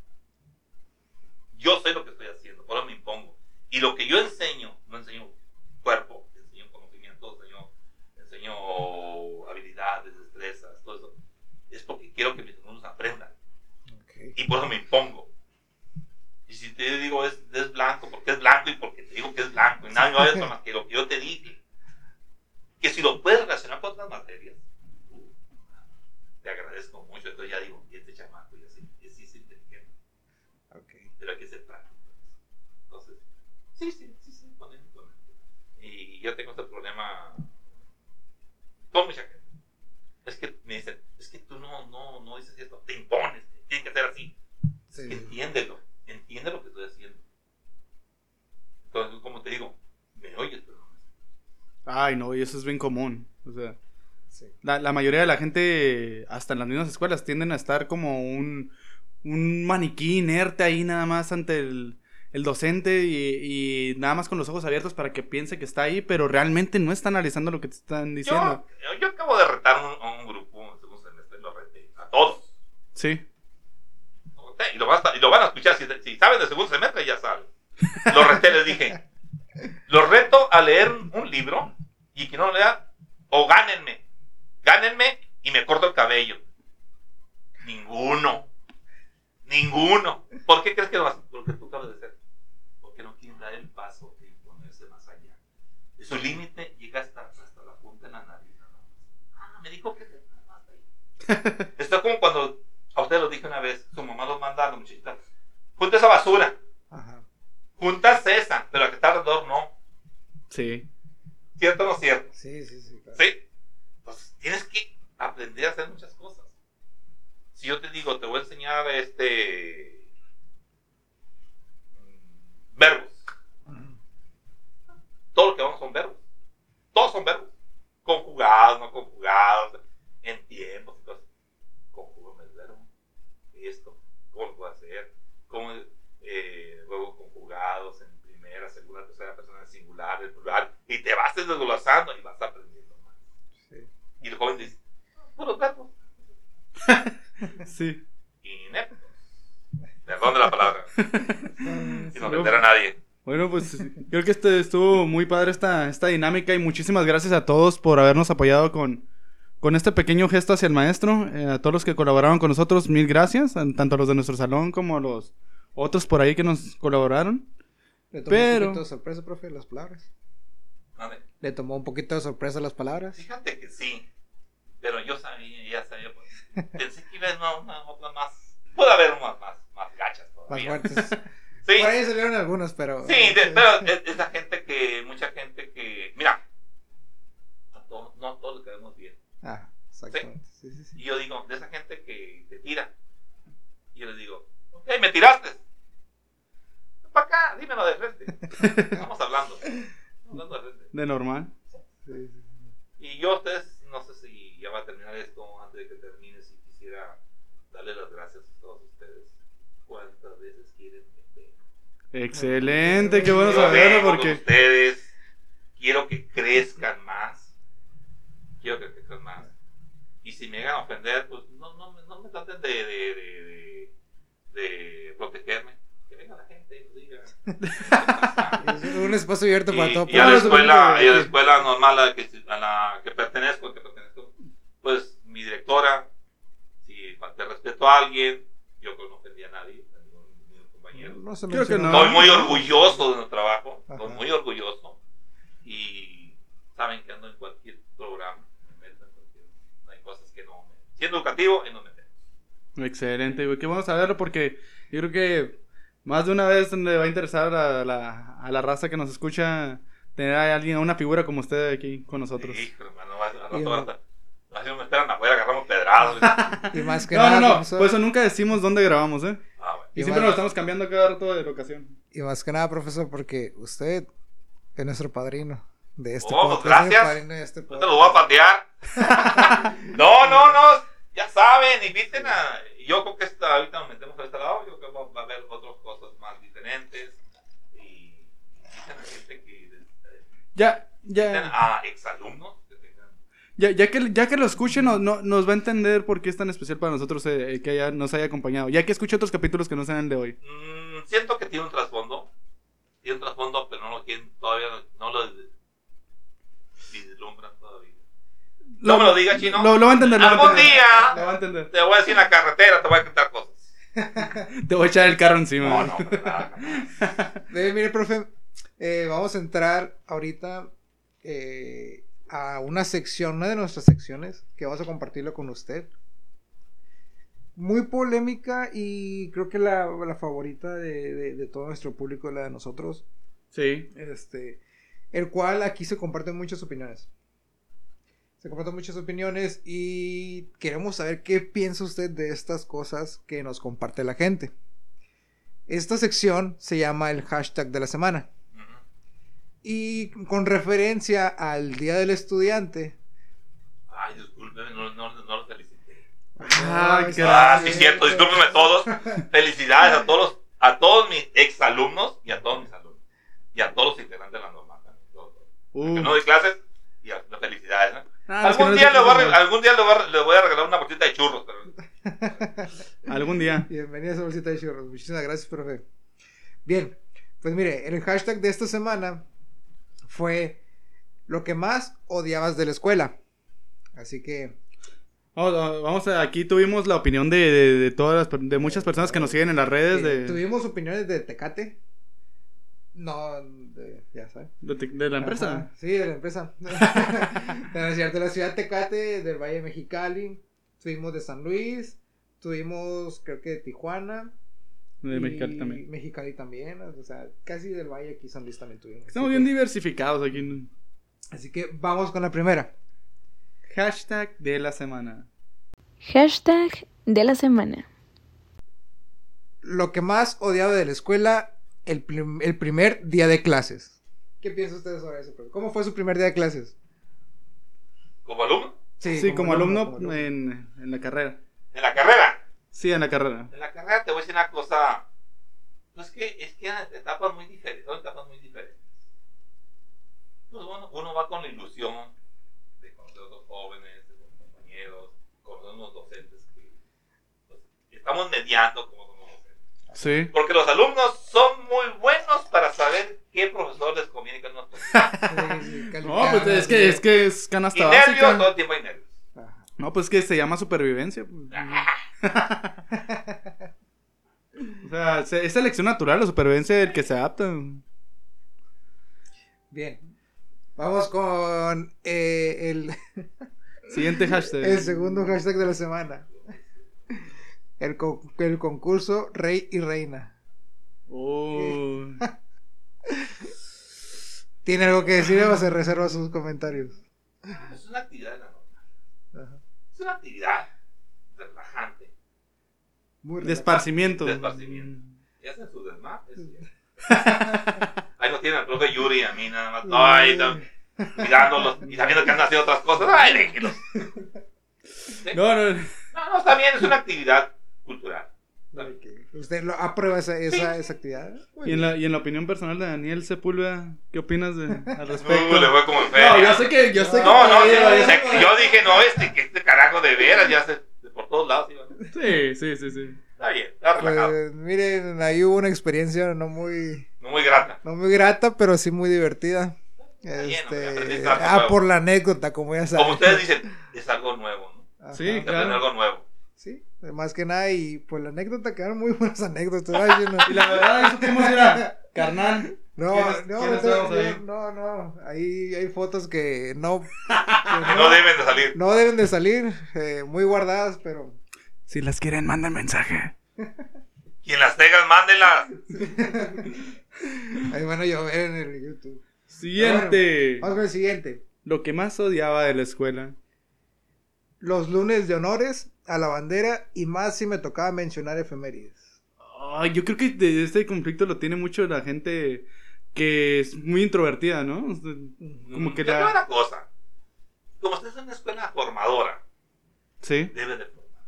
yo sé lo que estoy haciendo eso me impongo y lo que yo enseño no enseño cuerpo enseño conocimiento enseño, enseño habilidades destrezas todo eso es porque quiero que mis alumnos aprendan Ok. y por eso me impongo. Y si te digo es, es blanco, porque es blanco y porque te digo que es blanco, y nada más más que lo que yo te dije. Que si lo puedes relacionar con otras materias, uh, te agradezco mucho. Entonces ya digo, este chamaco ya sí, sí es inteligente, Ok. pero hay que ser práctico. Entonces, sí, sí, sí, sí, con él, con él. Y yo tengo este problema con mucha gente. Es que me dicen, es que tú no, no, no dices esto, te impones, tiene que ser así. Sí. Entiéndelo, entiende lo que estoy haciendo. Entonces, como te digo, me oyes, pero no Ay, no, y eso es bien común. O sea, Sí. la, la mayoría de la gente, hasta en las mismas escuelas, tienden a estar como un, un maniquí inerte ahí nada más ante el, el docente y, y nada más con los ojos abiertos para que piense que está ahí, pero realmente no está analizando lo que te están diciendo. Yo, yo acabo de retar un- a un grupo en segundo semestre, lo reté a todos. Sí. Lo Y lo, vas a- y lo van a escuchar, si, si saben de segundo semestre ya saben. Lo reté, les dije, los reto a leer un, libro y que no lo lea, o gánenme, gánenme y me corto el cabello. Ninguno, ninguno. ¿Por qué crees que lo hacen? Porque tú acabas de ser. No dar el paso de ponerse más allá. Y su límite llega hasta, hasta la punta de la nariz. más. Ah, me dijo que más ahí. Esto es como cuando a ustedes lo dije una vez, su mamá los manda a la muchachita, junta esa basura, Ajá. juntas esa, pero la que está alrededor no. Sí. ¿Cierto o no cierto? Sí, sí, sí. claro. ¿Sí? Entonces tienes que aprender a hacer muchas cosas. Si yo te digo, te voy a enseñar este mm, verbos. Todo lo que vamos son verbos. Todos son verbos. Conjugados, no conjugados, en tiempos. Entonces, conjúgame el verbo. Esto, ¿cómo lo puedo hacer? ¿Cómo, eh, luego conjugados en primera, segunda, tercera persona, en singular, en plural. Y te vas desglosando y vas aprendiendo más. Y el joven dice, puros verbos. sí. Inepto. Perdón de la palabra. Sin ofender a nadie. Bueno, pues creo que este estuvo muy padre esta, esta dinámica y muchísimas gracias a todos por habernos apoyado con, con este pequeño gesto hacia el maestro. Eh, a todos los que colaboraron con nosotros, mil gracias, tanto a los de nuestro salón como a los otros por ahí que nos colaboraron. Le tomó Pero- un poquito de sorpresa, profe, las palabras. Le tomó un poquito de sorpresa las palabras. Fíjate que sí. Pero yo sabía, ya sabía. Pues, pensé que iba a haber una, una otra más. Puede haber unas más, más gachas Más todavía. fuertes. Sí, Por ahí salieron algunos, pero. sí, de- pero es, es la gente que, mucha gente que. Mira, a todos, no a todos les quedamos bien. Ah, exactamente. Sí, sí, sí. Y yo digo, de esa gente que te tira. Y yo les digo, ok, me tiraste. Para acá, dímelo de frente. Estamos hablando. Estamos hablando de frente. De normal. Sí, sí. Y yo a ustedes, no sé si ya va a terminar esto antes de que termine, si quisiera darle las gracias a todos ustedes. ¿Cuántas veces quieren? Excelente, qué bueno saberlo porque... ustedes, quiero que crezcan más. Quiero que crezcan más. Y si me llegan a ofender, pues no, no, no me traten de, de, de, de, protegerme. Que venga la gente y nos diga. Es un espacio abierto para y, todo. y a la escuela, y a la escuela normal a la que, a la que pertenezco, que pertenezco, pues mi directora, si falté respeto a alguien, yo creo que no ofendí a nadie, a ningún, No se Creo que no. Estoy muy orgulloso de nuestro trabajo, estoy Ajá. muy orgulloso. Y saben que ando en cualquier programa, me meto en cualquier, no hay cosas que no me... Siendo educativo, no me meto. Excelente, güey. Qué bueno saberlo porque yo creo que más de una vez le va a interesar a la, a la raza que nos escucha tener a alguien, a una figura como usted aquí con nosotros. Hijo, hermano, va- al rato Y- va a estar- Así me esperan afuera, agarramos pedrados. Y más que No, nada. no, no. profesor- Por eso nunca decimos dónde grabamos, ¿eh? Y Y siempre más- nos estamos cambiando cada rato de locación. Y más que nada, profesor, porque usted es nuestro padrino de este Oh, pues, podcast. gracias. padrino de este No te lo voy a patear. no, no, no. Ya saben, inviten a. Yo creo que esta, ahorita nos metemos a este lado. Yo creo que va a haber otras cosas más diferentes. Y inviten a gente que. Ya, Inviten ya, a exalumnos. Ya, ya que, ya que lo escuche, no, no- nos va a entender por qué es tan especial para nosotros eh, que haya- nos haya acompañado. Ya que escuche otros capítulos que no sean el de hoy. Mm, siento que tiene un trasfondo. Tiene un trasfondo, pero no lo quieren. Todavía no, lo vislumbran todavía. No me lo digas, chino. Lo, lo va a entender. lo va a Algún entender. día- Lo va a entender. Te voy a decir en la carretera, te voy a quitar cosas. Te voy a echar el carro encima. No, no, nada. Eh, mire, profe, eh, vamos a entrar ahorita eh, a una sección, una de nuestras secciones, que vamos a compartirlo con usted. Muy polémica y creo que la, la favorita de, de- de todo nuestro público, la de nosotros, Sí. este, el cual aquí se comparten muchas opiniones. Se comparten muchas opiniones y queremos saber qué piensa usted de estas cosas que nos comparte la gente. Esta sección se llama el hashtag de la semana. Y con referencia al Día del Estudiante. Ay, discúlpeme, no, no, no los felicité. Ah, Ay, qué Ah, sí, cierto, discúlpenme todos. Felicidades a todos, a todos mis exalumnos y a todos mis alumnos. Y a todos los integrantes de la normal. también, todos, todos. Uh. Que no doy clases y a, las felicidades. ¿no? Ah, que algún, no día le voy a, algún día le voy a, le voy a regalar una bolsita de churros. Pero... Algún día. Bienvenida a esa bolsita de churros. Muchísimas gracias, profe. Bien, pues mire, el hashtag de esta semana fue lo que más odiabas de la escuela. Así que Vamos, a- vamos a- aquí tuvimos la opinión de, de, de todas las, de muchas personas que nos siguen en las redes de, tuvimos opiniones de Tecate. No, de, ya sabes. de, de la empresa. Ajá, sí, de la empresa. Es cierto, la ciudad de Tecate, del Valle de Mexicali. Tuvimos de San Luis. Tuvimos, creo que de Tijuana. De y Mexicali también. Mexicali también. O sea, casi del Valle aquí San Luis también tuvimos. Estamos bien que- diversificados aquí. Así que vamos con la primera. Hashtag de la semana. Hashtag de la semana. Lo que más odiaba de la escuela, el, prim- el primer día de clases. ¿Qué piensa usted sobre eso? ¿Cómo fue su primer día de clases? Como alumno, Sí, como, alumno, como alumno. En, en la carrera. en la carrera. Sí, en la carrera. En la carrera te voy a decir una cosa. Pues que es que eran etapas muy diferentes. Son etapas muy diferentes. Pues uno, uno va con la ilusión de conocer a otros jóvenes, de los compañeros, conocer unos docentes que mediando como como hacer. Sí. Porque los alumnos son muy buenos para saber qué profesor les conviene y qué no. No, pues es que es que es Y canasta nervios, todo básica. el tiempo hay nervios. No, pues que se llama supervivencia. O sea, se- es selección natural, la supervivencia del que se adapta. Bien. Vamos con eh, el, Siguiente hashtag. el segundo hashtag de la semana. El, co- el concurso Rey y Reina. Oh. ¿Tiene algo que decir o se reserva sus comentarios? Es una actividad de la norma. Ajá. Es una actividad. Muy De esparcimiento. De esparcimiento. Y hacen su desmadre. Ahí nos tiene el profe Yuri y a mí nada más. Ay, tam- mirándolos y sabiendo que andan haciendo otras cosas. Ay, déjenlos. No, no. No, no, está bien, es una actividad cultural. ¿Usted lo aprueba esa, esa, esa actividad? Y en, la, y en la opinión personal de Daniel Sepúlveda, ¿qué opinas de, al respecto? Uh, le fue como en feria. no, yo sé que, yo sé que. No, no, Pero sí, yo- yo dije, no, este, que este carajo de veras ya se. Por todos lados. Sí, sí, sí, sí. Está bien, está relajado. Pues miren, ahí hubo una experiencia no muy, No muy grata. no muy grata, pero sí muy divertida. Este, ah, nuevo. por la anécdota, como ya saben. Como ustedes dicen, es algo nuevo, ¿no? Ajá. Sí, claro. algo nuevo. Sí, más que nada, y pues la anécdota quedaron muy buenas anécdotas. ay, yo no- Y la verdad, eso fuimos, era carnal. No, ¿Quiénes- no, quiénes no, no, no, ahí hay fotos que no, que Que no deben de salir. no deben de salir, eh, muy guardadas, pero Si las quieren, manden mensaje. Quien las tengan, mándenlas. ahí van a llover en el YouTube. Siguiente. Vamos con el siguiente. Lo que más odiaba de la escuela. Los lunes de honores a la bandera y más si me tocaba mencionar efemérides. Ay, yo creo que de este conflicto lo tiene mucho la gente que es muy introvertida, ¿no? Como que la... una cosa. Como usted es una escuela formadora, Sí, debes de formar.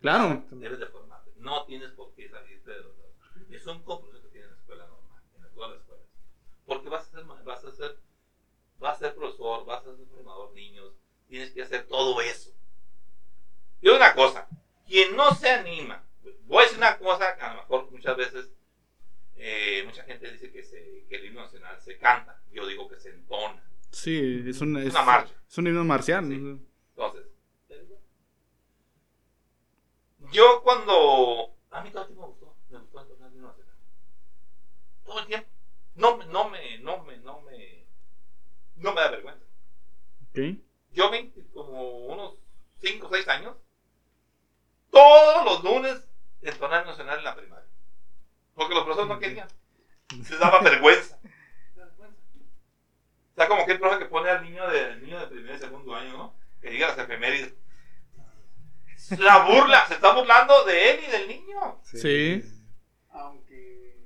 claro. Debes de formarte. No tienes por qué salirte de los Es un compromiso que tiene la escuela normal, en todas las escuelas. Porque vas a ser, vas a ser, vas a ser profesor, vas a ser formador de niños, tienes que hacer todo eso. Y una cosa, quien no se anima, voy a decir una cosa que a lo mejor muchas veces eh, mucha gente dice que, se, que el himno nacional se canta, yo digo que se entona. Sí, es un, es, Una marcha. es un himno marcial. Sí. Entonces, yo cuando. A mí todo el tiempo me gustó. Me gustó entonar el himno nacional. Todo el tiempo. No, me- no me. No me. No me. No me da vergüenza. Ok. Yo vi como unos 5 o 6 años. Todos los lunes entonar el nacional en la primaria. Porque los profesores no querían. Les daba vergüenza. O sea, como que el profe que pone al niño de, niño de primer y segundo año, ¿no? Que diga las efemérides. La burla, se está burlando de él y del niño. Sí. Aunque.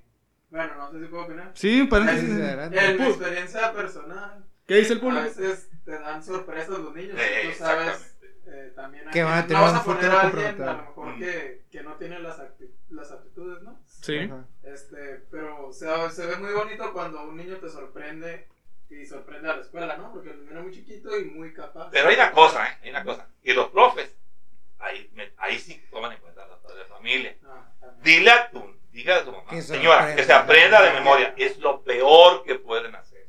Bueno, no sé si puedo opinar. Sí, parece. Sí, adelante. En mi experiencia personal, ¿Qué dice el a público? veces te dan sorpresas los niños. Eh, tú sabes. eh, también Que van a no tener vas un a poner futuro a alguien a lo mejor Mm. que, que no tiene las, acti- las aptitudes, ¿no? Sí. Ajá. Muy bonito cuando un niño te sorprende y sorprende a la escuela, ¿no? Porque el niño es muy chiquito y muy capaz. Pero hay una cosa, ¿eh? Hay una cosa. Que los profes, ahí, me- ahí sí toman en cuenta la padres de familia. Ah. Dile a tu, diga a tu mamá, Que se señora, que se aprenda de memoria. Es lo peor que pueden hacer.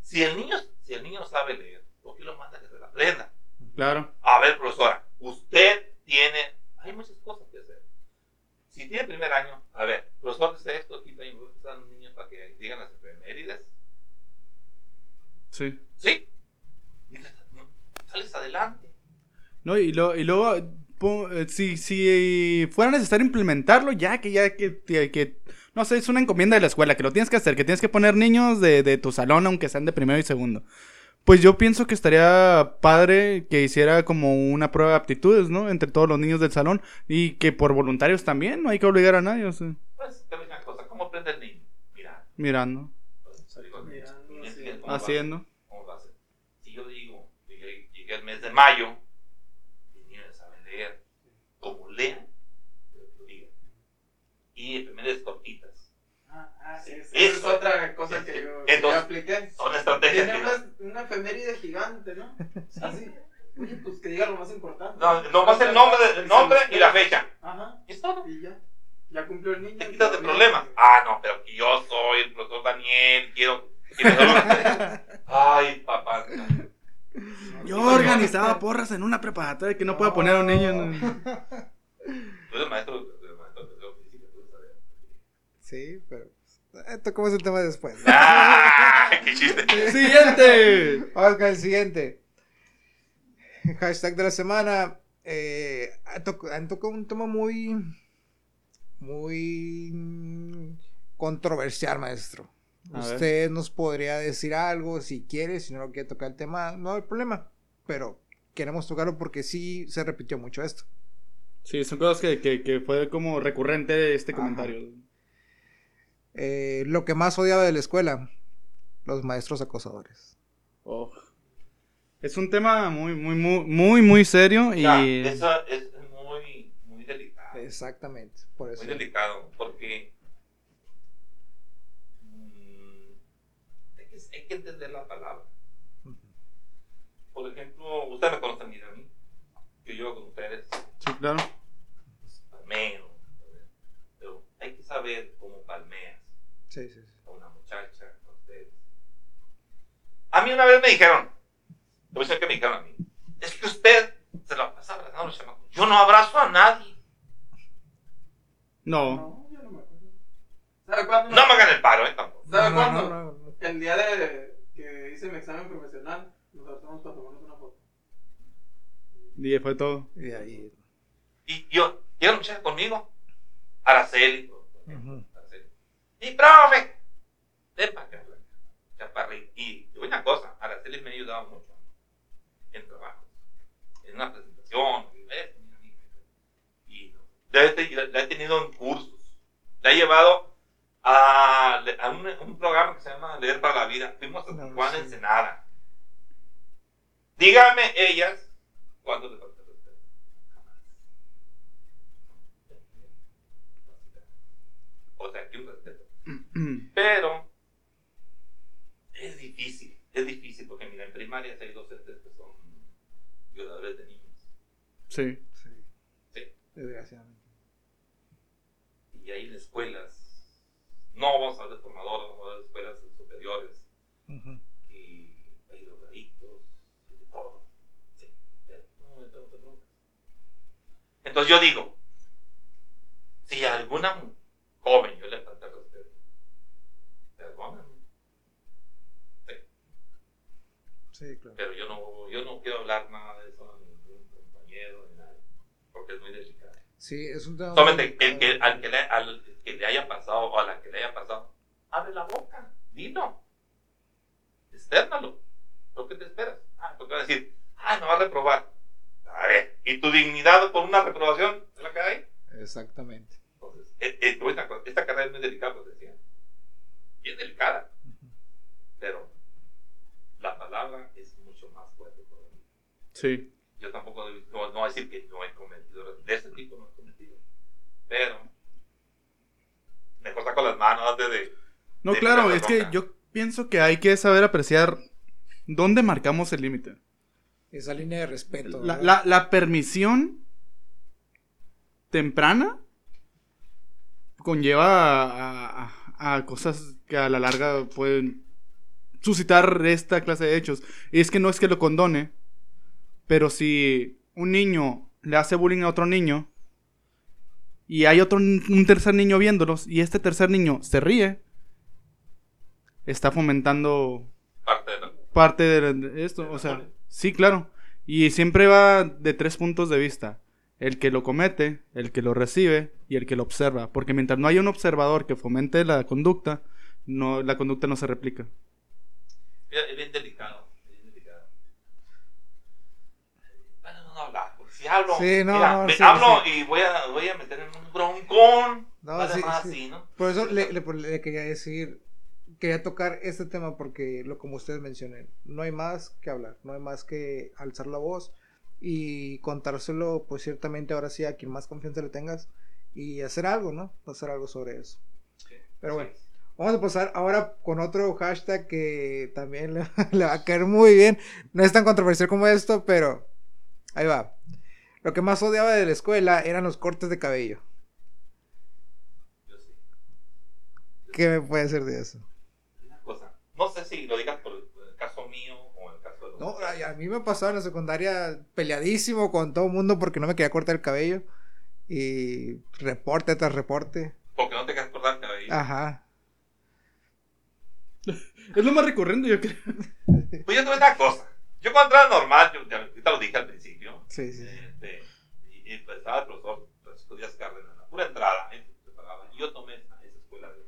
Si el niño, si el niño sabe leer, ¿por qué lo manda a que se la aprenda? Claro. A ver, profesora, usted tiene, hay muchas cosas que hacer. Si tiene primer año, a ver, profesor de esto, aquí están los niños para que digan las efemérides. Sí. Sí. Y sales adelante. No, y, lo, y luego, eh, si, si fuera necesario implementarlo, ya que ya que, que, no sé, es una encomienda de la escuela, que lo tienes que hacer, que tienes que poner niños de, de tu salón, aunque sean de primero y segundo. Pues yo pienso que estaría padre que hiciera como una prueba de aptitudes, ¿no? Entre todos los niños del salón y que por voluntarios también, no hay que obligar a nadie, o sea, Pues, una cosa, ¿cómo aprende el niño? Mira, mirando, Mirando, niño, sí. ¿cómo va a haciendo. hacer? ¿Cómo va a hacer? Si yo digo, llegué, llegué al mes de mayo, niños ya saben leer. Como lean, lo digan. Y efemérides cortitas. Ah, ah, sí, sí, Eso. Esa es otra cosa que yo, que yo Entonces, apliqué. Son estrategias Tiene que una, una efeméride gigante, ¿no? Así. Oye, pues que diga lo más importante. No, nomás el nombre, el nombre y la fecha. Ajá. Es cumplió el niño. te quitas de problemas. Ah, no, pero que yo soy el profesor Daniel, quiero que me saluden. Ay, papá. Yo organizaba porras en una preparatoria que no puedo poner a un niño en... Tú eres maestro, eres maestro de física, tú sabes. Sí, pero. Eh, tocamos el tema después. ¡Ah! ¡Qué chiste! ¡Siguiente! Vamos con el siguiente. Hashtag de la semana. Eh, han tocado un tema muy. Muy. mm, controversial, maestro. A ver. Usted nos podría decir algo si quiere, si no lo quiere tocar el tema, no hay problema. Pero queremos tocarlo porque sí se repitió mucho esto. Sí, son cosas que, que, que fue como recurrente este Ajá. comentario. Eh, lo que más odiaba de la escuela, los maestros acosadores. Oh. Es un tema muy, muy, muy, muy, muy serio y... Ya, eso es. Exactamente, por eso. Muy delicado, porque mm, hay, que, hay que entender la palabra. Por ejemplo, ustedes me conocen bien a mí, yo llevo con ustedes, Sí, claro. palmeo, pero hay que saber cómo palmeas Sí, sí, sí. a una muchacha, a ustedes. A mí una vez me dijeron, te voy a decir que me dijeron a mí, es que usted se la pasa abrazando a los chamacos. Yo no abrazo a nadie. No. No, yo no me acuerdo. ¿Sabe cuándo? No me hagan el paro, ¿eh? Tampoco. ¿Sabe No, cuándo? no, no, no. El día de que hice mi examen profesional, nos hartamos para tomarnos una foto. Y fue todo. Y ahí. Y yo, llega una muchacha conmigo, Araceli, ejemplo, Ujú. Araceli. Y profe, ven para acá, chaparrín. Y una cosa, Araceli me ha ayudado mucho en trabajo, en una presentación, y ves, mira, mira, y no, la, he, te- la he tenido en cursos, la he llevado a, a un, un programa que se llama Leer para la Vida. Fuimos a No, Juan sí. Ensenada. Dígame ellas cuándo les falta el respeto. O sea, que un respeto. Pero es difícil, es difícil porque mira, en primaria hay docentes que son violadores de niños. Sí. Sí, Sí. desgraciadamente. Y hay en escuelas, no vamos a hablar de formadoras, vamos a hablar de escuelas superiores, y hay drogadictos, y de todo. Sí, no que drogas. Entonces yo digo, si a alguna joven yo le falta el respeto, perdóname. Sí, Sí, claro. pero yo no, yo no quiero hablar nada de eso a ningún compañero ni nada, porque es muy delicado. Sí, es un tema. Solamente muy el que, al, que le, al que le haya pasado o a la que le haya pasado, abre la boca, dilo, externalo. ¿Lo que te esperas? Ah, porque va a decir, ah, no va a reprobar. A ver, ¿y tu dignidad por una reprobación es la que hay? Exactamente. Entonces, te voy a decir una cosa, esta carrera es muy delicada, pues decía. Bien delicada, pero la palabra es mucho más fuerte todavía. Sí. Yo tampoco no, no voy a decir que no he cometido errores. de ese tipo no he cometido. Pero mejor saco las manos antes de. No, de claro, es que yo pienso que hay que saber apreciar dónde marcamos el límite. Esa línea de respeto. La- la permisión temprana conlleva a, a- a cosas que a la larga pueden suscitar esta clase de hechos. Y es que no es que lo condone, pero si un niño le hace bullying a otro niño y hay otro un tercer niño viéndolos y este tercer niño se ríe, está fomentando Parte de la. parte de, de esto, o sea, sí, claro. Y siempre va de tres puntos de vista. El que lo comete, el que lo recibe y el que lo observa. Porque mientras no haya un observador que fomente la conducta, no, la conducta no se replica. Es bien delicado. es bien delicado. Bueno, no, no hablar. porque Si hablo. Sí, no, mira, no, sí, hablo sí. y voy a, voy a meter en un broncón. No, más sí. así, ¿no? Por eso le, le- le quería decir, quería tocar este tema porque, lo como ustedes mencionan, no hay más que hablar, no hay más que alzar la voz y contárselo, pues ciertamente ahora sí a quien más confianza le tengas y hacer algo, ¿no? Hacer algo sobre eso. Pero bueno, vamos a pasar ahora con otro hashtag que también le, le va a caer muy bien. No es tan controversial como esto, pero ahí va. Lo que más odiaba de la escuela eran los cortes de cabello. Yo sí. ¿Qué me puede hacer de eso? Una cosa, no sé si lo digas por el caso mío o el caso de los No, a, a mí me pasaba en la secundaria peleadísimo con todo el mundo porque no me quería cortar el cabello. Y reporte tras reporte. Porque no te querías cortar el cabello. Ajá. es lo más recurrente, yo creo. Pues yo tuve una cosa. Yo cuando era normal, yo, te lo dije al principio. Sí, sí. Eh, pues estaba el profesor Francisco Díaz Cárdenas, la pura entrada, preparaba. Y yo tomé esa, esa escuela de,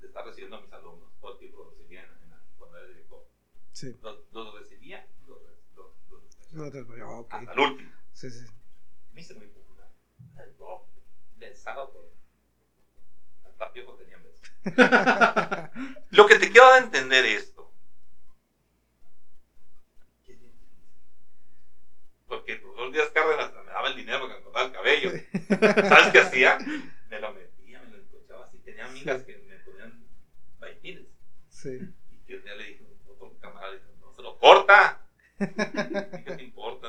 de estar recibiendo a mis alumnos, todo el tiempo los recibía en, en la, cuando era director. Sí. Los, los recibía, los, los, los, te- oh, ok. hasta el último. Sí, sí. Me hice muy popular. El rock, pensado por. Hasta piojo tenían besos. Lo que te quiero entender es. Porque el profesor Díaz Cárdenas me daba el dinero para que me cortara el cabello. ¿Sabes qué hacía? Me lo metía, me lo escuchaba así. Tenía amigas que me ponían vaipines. Sí. Y que un día le dije otro camarada, le dije, no se lo corta. ¿Y ¿Qué te importa?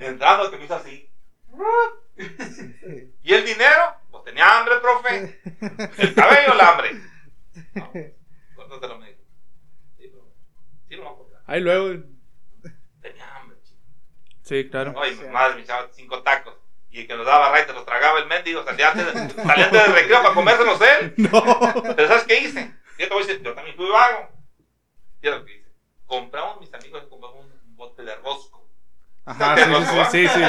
Entrando que me hizo así. ¿Y el dinero? Pues tenía hambre, profe. ¿El cabello o el hambre? No, córtatelo, me dijo. Sí, profe. Sí, lo voy a cortar. Ahí luego. Sí, claro. Ay, mi madre me echaba cinco tacos. Y el que nos daba ray te los tragaba el mendigo. Salía antes, de- salía antes del recreo para comérselos él. No. Pero ¿sabes qué hice? Yo te voy a decir, yo también fui vago. Mira lo que hice. Compramos, mis amigos, compramos un bote de rosco. Ajá, sí, sí, sí, sí.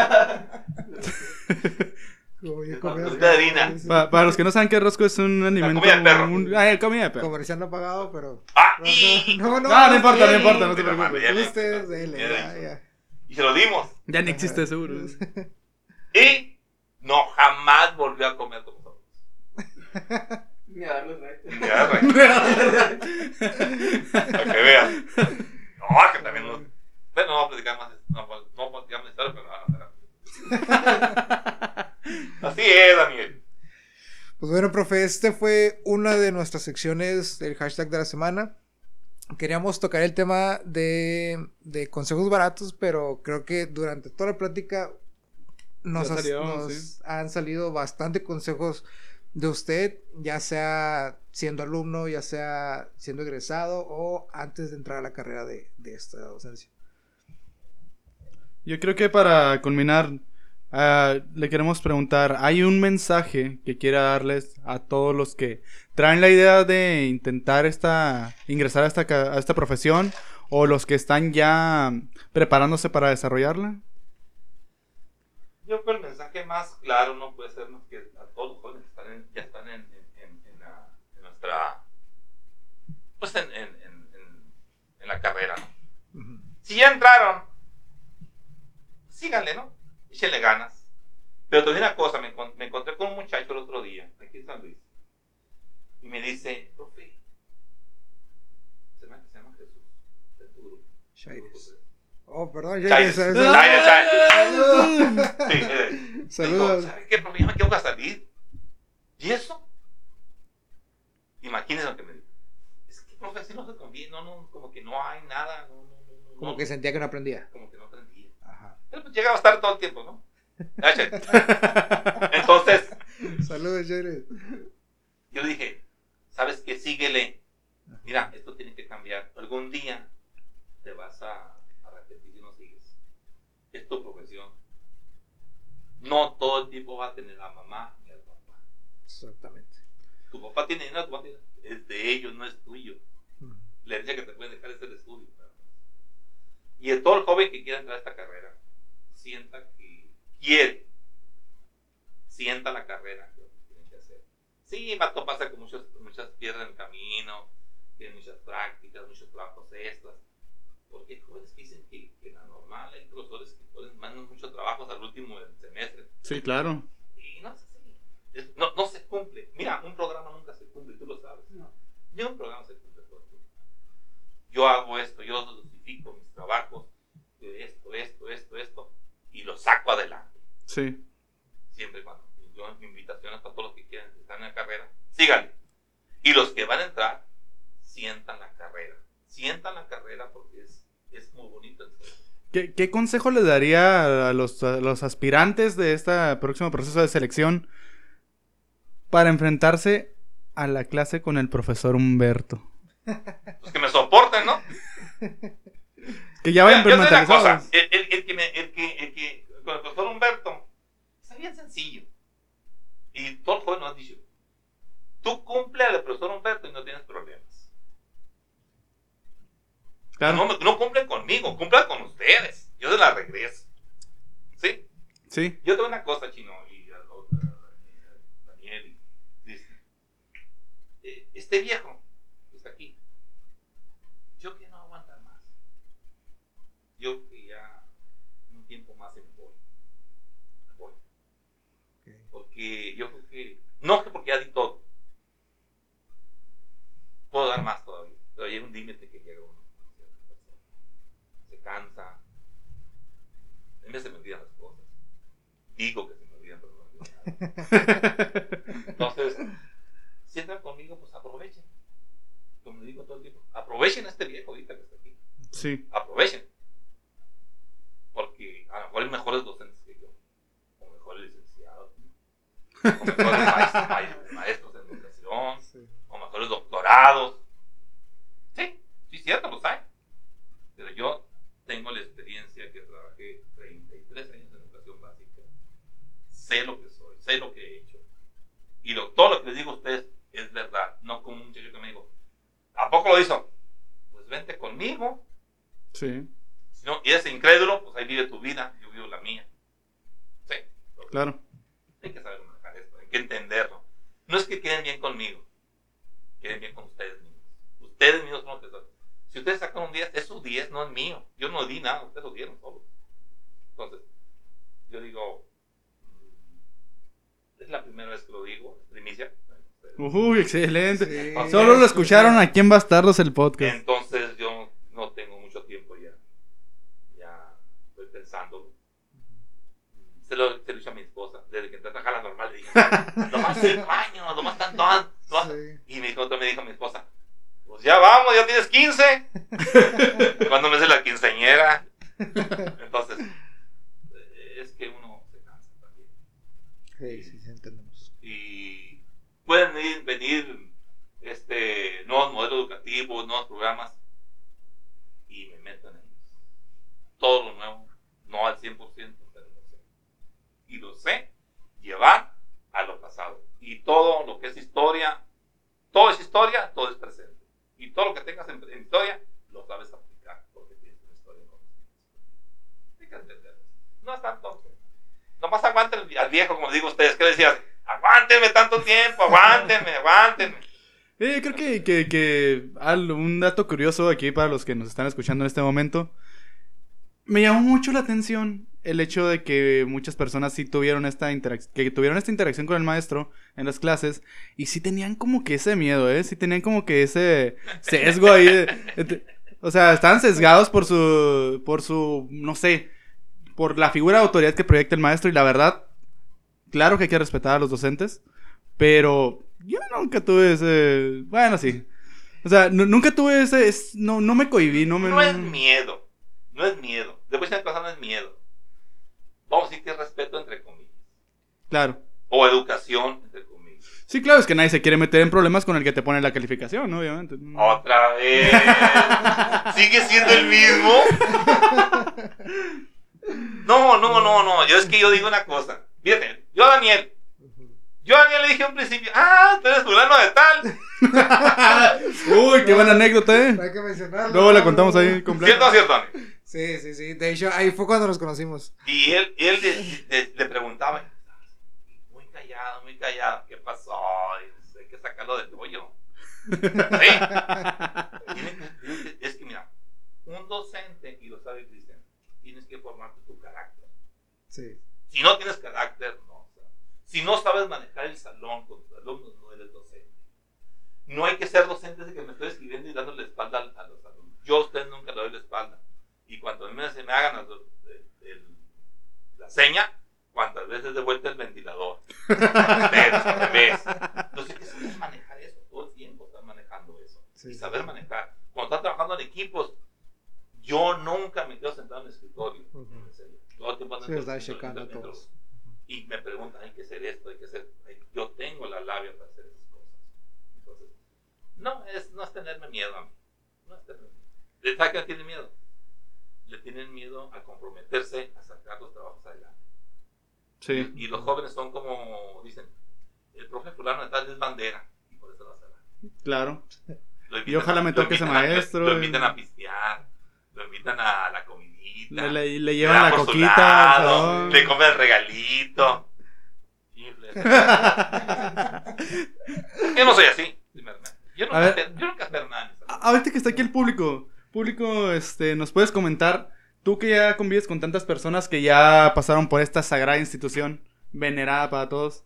Harina. sí. Para los que no saben qué rosco es un alimento. comida de perro. un- ah, comida de perro. Comercial no pagado, pero. ¡Ah! Y, No, no, No, no importa, no sí. importa, no te preocupes. mami, ya me- Ustedes, dele, ya ya. Y se lo dimos. Ya ni existe seguro. Y no jamás volvió a comer con nosotros. Ni a darles. Ya, rey. Para que veas. No, que también nos... Bueno, no voy a platicar más. No, no voy a platicar más historia, pero no, no, no. Así es, Daniel. Pues bueno, profe, este fue una de nuestras secciones del hashtag de la semana. Queríamos tocar el tema de, de consejos baratos, pero creo que durante toda la plática nos, Ya has- salió, nos sí. han salido bastante consejos de usted, ya sea siendo alumno, ya sea siendo egresado o antes de entrar a la carrera de, de esta docencia. Yo creo que para culminar, ah, le queremos preguntar, ¿hay un mensaje que quiera darles a todos los que traen la idea de intentar esta, ingresar a esta, ca- a esta profesión o los que están ya preparándose para desarrollarla? Yo creo que el mensaje más claro no puede ser más que a todos los jóvenes que están en- ya están en, en- en- en la- en nuestra... Pues en, en- en- en- en la carrera, ¿no? Si ya entraron, síganle, ¿no? Échenle ganas. Pero te decir una cosa, me, me encontré con un muchacho el otro día, aquí en San Luis, y me dice, profe, se llama, se llama Jesús, de tu grupo. Oh, perdón, Chaires. Sí, eh, Saludos. Dijo, ¿sabe qué problema que voy a salir? ¿Y eso? Imagínense lo que me dijo. Es que, profe, así no se conviene, no, no, como que no hay nada, no, no, no, Como que sentía que no aprendía. como que no aprendí. Pues llegaba a estar todo el tiempo, ¿no? Entonces, Saludos, Chaires. yo le dije, ¿sabes qué? Síguele. Mira, esto tiene que cambiar. Algún día te vas a arrepentir si no sigues. Es tu profesión. No todo el tiempo va a tener la mamá ni el papá. Exactamente. Tu papá tiene dinero, tu papá tiene Es de ellos, no es tuyo. Ujú. La herencia que te pueden dejar es el estudio. Y el, todo el joven que quiera entrar a esta carrera, sienta que quiere. Sienta la carrera que tiene que hacer. Sí, va a toparse con muchos, muchas piedras en el camino, tiene muchas prácticas, muchos trabajos extras. Porque hay jóvenes que dicen que, que la normal, hay profesores que ponen, mandan muchos trabajos al último del semestre. Sí, claro. Y no es así. Es- no, no se cumple. Mira, un programa nunca se cumple, tú lo sabes. No. Ni un programa se cumple. Yo hago esto, yo dosifico mis trabajos, de esto, esto, esto, esto, y lo saco adelante. Sí. Siempre cuando. Yo, mi invitación es para todos los que quieran estar en la carrera, síganle. Y los que van a entrar, sientan la carrera. Sientan la carrera porque es, es muy bonito. ¿Qué, qué consejo le daría a los, a los aspirantes de este próximo proceso de selección para enfrentarse a la clase con el profesor Humberto. Pues que me soporten, ¿no? Que ya vayan mentalizados. el, el- el que me, el que, el que, con el profesor Humberto, es bien sencillo. Y todo el joven nos ha dicho, tú cumple al profesor Humberto y no tienes problemas. Claro. No, no cumplen conmigo, cumplan con ustedes. Yo se la regreso. ¿Sí? Sí. Yo tengo una cosa, Chino, y a Daniel, y. Eh, Este viejo que está aquí, yo que no aguantar más. Yo que ya un tiempo más me voy. Voy. Porque yo creo que, no que porque ya di todo. Puedo dar más todavía. Pero hay un límite que llega uno. a. Se cansa. En vez se me olvidan las cosas digo que se me olvidan, pero no me. Entonces, si entran conmigo, pues aprovechen. Como digo todo el tiempo, aprovechen a este viejo ahorita que está aquí. Sí. Aprovechen. Mejor mejores docentes que yo. O mejores licenciados. O mejores maestros, ma- maestros en educación. O mejores doctorados. Sí, sí, cierto, los hay. Pero yo tengo la experiencia que trabajé 33 años en educación básica. Sé lo que soy, sé lo que he hecho. Y lo- todo lo que les digo a ustedes es verdad. No como un muchacho que me dijo, ¿a poco lo hizo? Pues vente conmigo. Sí. Si no, y eres incrédulo, pues ahí vive tu vida, la mía. Sí, Claro. hay que saber manejar esto, hay que entenderlo. No es que queden bien conmigo, queden bien con ustedes mismos. Ustedes mismos son los que son. Si ustedes sacan un 10, es su 10, no es mío. Yo no di nada, ustedes lo dieron solos. Entonces, yo digo, mm, es la primera vez que lo digo, es primicia. Uy, excelente. Sí. Solo lo escucharon aquí en Bastardos el podcast. Entonces yo no tengo mucho tiempo ya. Ya estoy pensando. Se lo, se lo dicho a mi esposa. Desde que entré a trabajar la normal le dije, nomás cinco años, nomás tanto an- nomás-". Sí. Y mi hijo me dijo mi esposa, pues ya vamos, ya tienes 15. Cuando me hace la quinceañera. Entonces, eh, es que uno se cansa también. Sí, sí, sí, entendemos. y pueden ir- venir este, nuevos modelos educativos, nuevos programas y me meto en. Todo lo nuevo, no al 100%, pero lo sé. Y lo sé llevar a lo pasado. Y todo lo que es historia, todo es historia, todo es presente. Y todo lo que tengas en, en historia, lo sabes aplicar porque tienes una historia. Hay que entenderlo. No es tanto. Nomás aguanten al- viejo, como digo ustedes. ¿Qué le decías? Aguántenme tanto tiempo, aguántenme, aguántenme. Eh, creo que, que, que un dato curioso aquí para los que nos están escuchando en este momento. Me llamó mucho la atención el hecho de que muchas personas sí tuvieron esta interacción, que tuvieron esta interacción con el maestro en las clases y sí tenían como que ese miedo, ¿eh? Sí tenían como que ese sesgo ahí. o sea, estaban sesgados por su, por su, no sé, por la figura de autoridad que proyecta el maestro y la verdad, claro que hay que respetar a los docentes, pero yo nunca tuve ese, bueno, sí. O sea, nu- nunca tuve ese, es- no, no me cohibí, no me... No es miedo, no es miedo. Después una cosa no es miedo. Vamos a decir que es respeto entre comillas. Claro. O educación entre comillas. Sí, claro, es que nadie se quiere meter en problemas con el que te pone la calificación, ¿no? obviamente. Otra vez. ¿Sigue siendo el mismo? No, no, no, no. Yo es que yo digo una cosa. Fíjate, yo a Daniel. Yo a Daniel le dije al principio, ah, tú eres fulano de tal. Uy, qué buena anécdota, ¿eh? Hay que mencionarlo. Luego la contamos ahí completa. ¿Cierto o cierto, Daniel? Sí, sí, sí. De hecho, ahí fue cuando nos conocimos. Y él, y él le, le- le preguntaba, muy callado, muy callado, ¿qué pasó? Hay que sacarlo del hoyo. Sí. Es que mira, un docente, y lo sabe Cristian, tienes que formarte tu carácter. Sí. Si no tienes carácter, no. si no sabes manejar el salón con tus alumnos, no eres docente. No hay que ser docente de que me estoy escribiendo y dándole la espalda a, a los alumnos. Yo a ustedes nunca le doy la espalda. Y cuantas veces se me hagan el- el- la seña, cuantas veces de vuelta el ventilador. Al revés, al revés. Entonces, hay que saber manejar eso. Todo el tiempo estar manejando eso. Sí, y saber sí. manejar. Cuando estás trabajando en equipos, yo nunca me quedo sentado en el escritorio. Ujú. en serio. Todo el tiempo ando Sí, en el estás checando entro- todos. Y me preguntan, hay que hacer esto, hay que hacer. Yo tengo la labia para hacer esas cosas. Entonces, no es, no es tenerme miedo a mí. No es tenerme miedo. ¿Sabe qué tiene miedo? Le tienen miedo a comprometerse a sacar los trabajos adelante. Sí. Y los jóvenes son como, dicen, el profe fulano de tal es bandera. Y por eso lo hacen. Claro. Lo Y ojalá me toque ese a- maestro. Lo, invitan a pistear, lo invitan a la comidita. Le, le- le le llevan la coquita. lado, le compran el regalito. Yo no soy así. Yo A nunca, ver. espero, yo nunca A-. Ahorita que está aquí el público, público, este, nos puedes comentar, tú que ya convives con tantas personas que ya pasaron por esta sagrada institución, venerada para todos,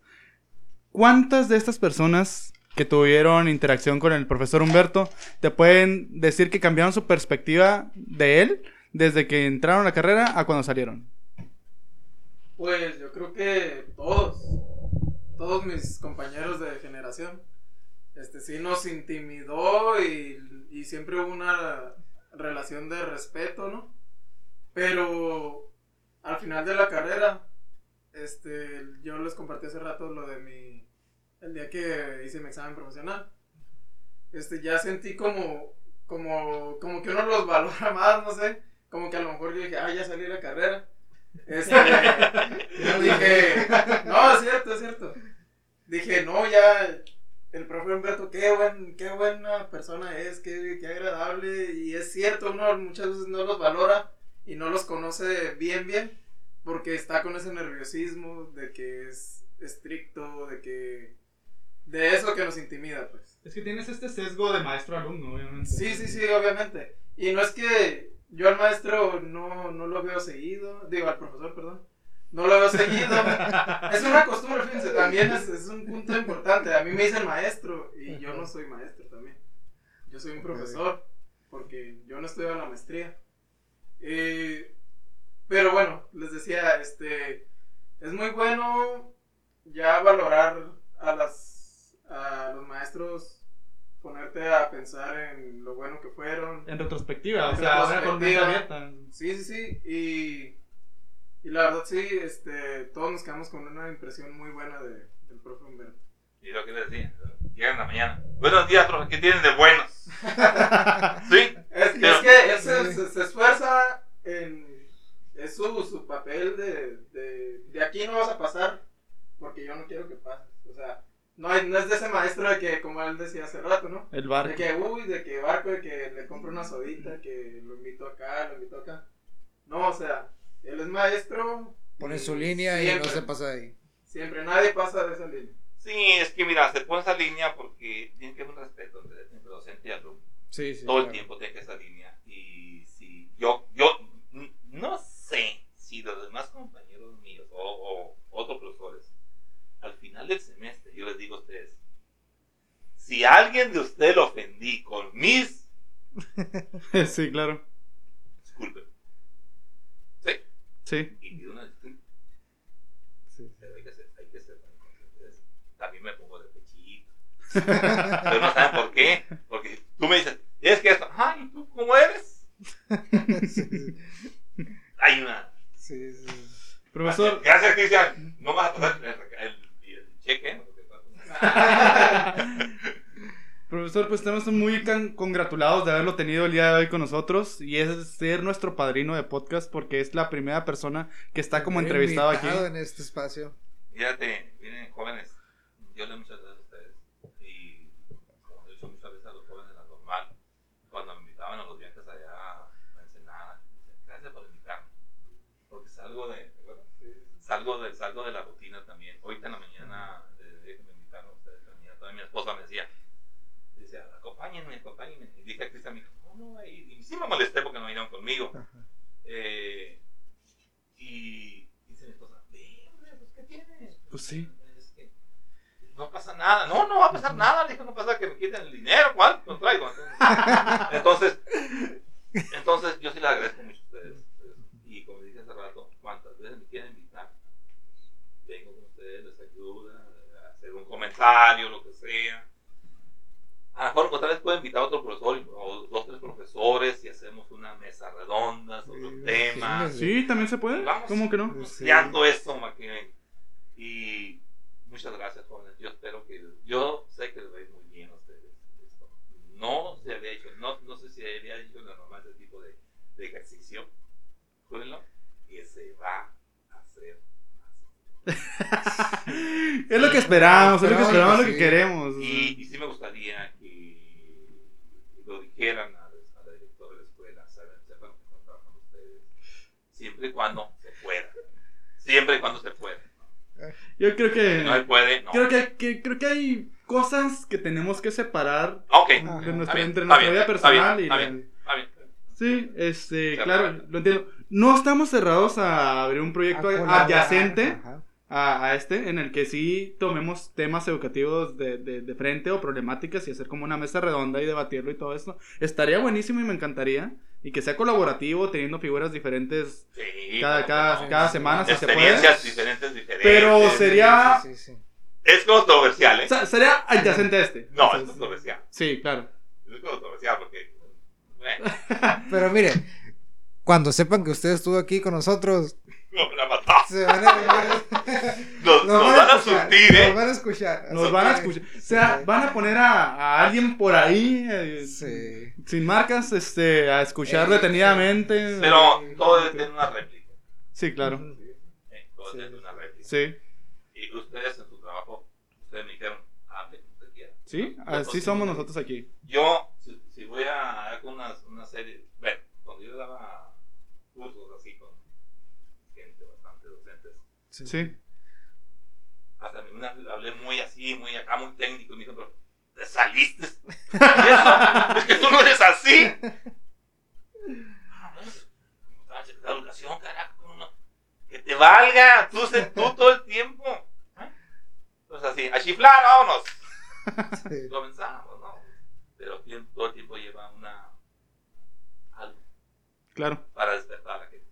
¿cuántas de estas personas que tuvieron interacción con el profesor Humberto te pueden decir que cambiaron su perspectiva de él desde que entraron a la carrera a cuando salieron? Pues yo creo que todos, todos mis compañeros de generación, este sí nos intimidó y, y siempre hubo una relación de respeto, ¿no? Pero al final de la carrera, este, yo les compartí hace rato lo de mi, el día que hice mi examen profesional, este, ya sentí como, como, como que uno los valora más, no sé, como que a lo mejor yo dije, ah, ya salí de la carrera. Este, yo dije, no, es cierto, es cierto. Dije, no, ya, el profe Humberto, qué, buen, qué buena persona es, qué, qué agradable. Y es cierto, uno muchas veces no los valora y no los conoce bien, bien, porque está con ese nerviosismo de que es estricto, de que, de eso que nos intimida, pues. Es que tienes este sesgo de maestro-alumno, obviamente. Sí, sí, sí, obviamente. Y no es que yo al maestro no, no lo veo seguido, digo al profesor, perdón, no lo veo seguido. es una costumbre, fíjense, también es, es un punto importante. A mí me dicen maestro y yo no soy maestro también. Yo soy un profesor porque yo no estudio la maestría. Eh, pero bueno, les decía, este, es muy bueno ya valorar a las a los maestros ponerte a pensar en lo bueno que fueron. En retrospectiva, o sea, retrospectiva. abierta. Sí, sí, sí. Y, y la verdad, sí, este, todos nos quedamos con una impresión muy buena de, del profe Humberto. Y lo que les decía, llegan en la mañana. Buenos días, profe, ¿qué tienen de buenos? ¿Sí? Es, Pero- es que él se, se- se esfuerza en. Es su, su papel de, de. De aquí no vas a pasar porque yo no quiero que pases. O sea, no, hay- no es de ese maestro de que, como él decía hace rato, ¿no? El De bar. que, uy, de que barco, de que le compro una sodita, que lo invito acá, lo invito acá. No, o sea, él es maestro. Pone su línea y no se pasa de ahí. Siempre, nadie pasa de esa línea. Sí, es que mira, se pone esa línea porque tiene que haber un respeto entre, entre docente y alumno. Sí, sí. Todo el tiempo tiene que esa línea. Y si yo, yo no sé si los demás compañeros míos o, o otros profesores, al final del semestre, yo les digo a ustedes, si alguien de ustedes lo ofendí con mis, sí, claro. disculpen. ¿Sí? Y pido una disculpa. Sí. Pero hay que ser, hay que ser. También me pongo de pechito. Pero no saben por qué. Porque tú me dices, es que esto, ay, ¿y tú cómo eres? Sí, sí. Hay una. Sí, sí. Profesor, Gracias, Cristian. No vas a pasar el, el- el cheque. ¿no? Profesor, pues estamos muy congratulados de haberlo tenido el día de hoy con nosotros y es ser nuestro padrino de podcast porque es la primera persona que está como entrevistado aquí. en este espacio. Fíjate, miren, jóvenes, yo le muchas gracias a ustedes. Y como he dicho muchas veces a los jóvenes de la normal, cuando me invitaban a los viajes allá a Ensenada, gracias por invitarme. Porque salgo de, salgo de, salgo de la rutina también. Ahorita en la mañana, desde que me invitaron ustedes, en mi esposa me decía, me dijo, no, no, y, sí me molesté porque no vinieron conmigo. Eh, y dice mi esposa, ve, pues, ¿qué tienes? Pues sí. Es que no pasa nada. No, no va a pasar nada. Le dije, no pasa que me quiten el dinero. ¿Cuál? No traigo. Entonces, entonces yo sí les agradezco mucho a ustedes. Y como dije hace rato, cuantas veces me quieren invitar, vengo con ustedes, les ayuda, a hacer un comentario, lo que sea. A lo mejor otra vez puedo invitar a otro profesor o dos, tres profesores y hacemos una mesa redonda sobre un Sí, tema. sí, Sí, también se puede. Vamos. ¿Cómo que no? Sí. Esto, Maquin. Y Muchas gracias, jóvenes. Yo espero que. Yo sé que les va a ir muy bien a ustedes. esto. No se había hecho, no, no sé si había hecho la normal este tipo de, de ejercicio. Júrenlo. Que se va a hacer más. Es lo que esperamos, es lo que Esperamos esperamos, que lo que sí. queremos. Y, y sí me gustaría dijeran a, a la directora de la escuela, saben, sepan que están trabajando ustedes, siempre y cuando se pueda. Siempre y cuando se pueda. Yo creo que. Si no se puede, no. Creo que, que- creo que hay cosas que tenemos que separar de nuestra, Está bien, entre nuestra bien, vida está personal bien, y está la- bien. Está bien. Sí, este, claro, lo entiendo. No estamos cerrados a abrir un proyecto A colaborar, adyacente ajá. A, a este, en el que sí tomemos temas educativos de, de, de frente o problemáticas y hacer como una mesa redonda y debatirlo y todo esto. Estaría buenísimo y me encantaría. Y que sea colaborativo, teniendo figuras diferentes Sí, cada, claro cada, no. cada semana, si se puede. Experiencias diferentes, diferentes. Pero sería- Sí, sí, sí. Es controversial, ¿eh? O sea, sería adyacente a este. no, es controversial. Sí, claro. Es controversial porque. Bueno, Pero mire, cuando sepan que usted estuvo aquí con nosotros, nos van a matar. se van a, Nos, nos van a surtir, Nos ¿eh? van a escuchar. Nos van a escuchar. O sea, van a poner a, a alguien por ahí, eh, Sí. sin marcas, este, a escuchar Eh, detenidamente. Pero todo debe tener una réplica. Sí, claro. ¿eh? Todo Sí. debe tener una réplica. Sí. Y ustedes en su trabajo, ustedes me dijeron, hable como usted quiera. Sí, Yo así sí somos nosotros aquí. Yo, si, si voy a con una, una serie, bueno, cuando yo daba cursos así con gente bastante docentes, Sí. hasta a mí una vez hablé muy así, muy acá, muy técnico, y me dijo, pero, ¿te saliste? Es que tú no eres así. Ah, pues, estaba en la educación, carajo. Que te valga, tú, sé tú todo el tiempo. ¿eh? Entonces así, a chiflar, vámonos. Sí. Comenzamos, ¿no? Pero todo el tiempo lleva una algo Claro. para despertar a la gente.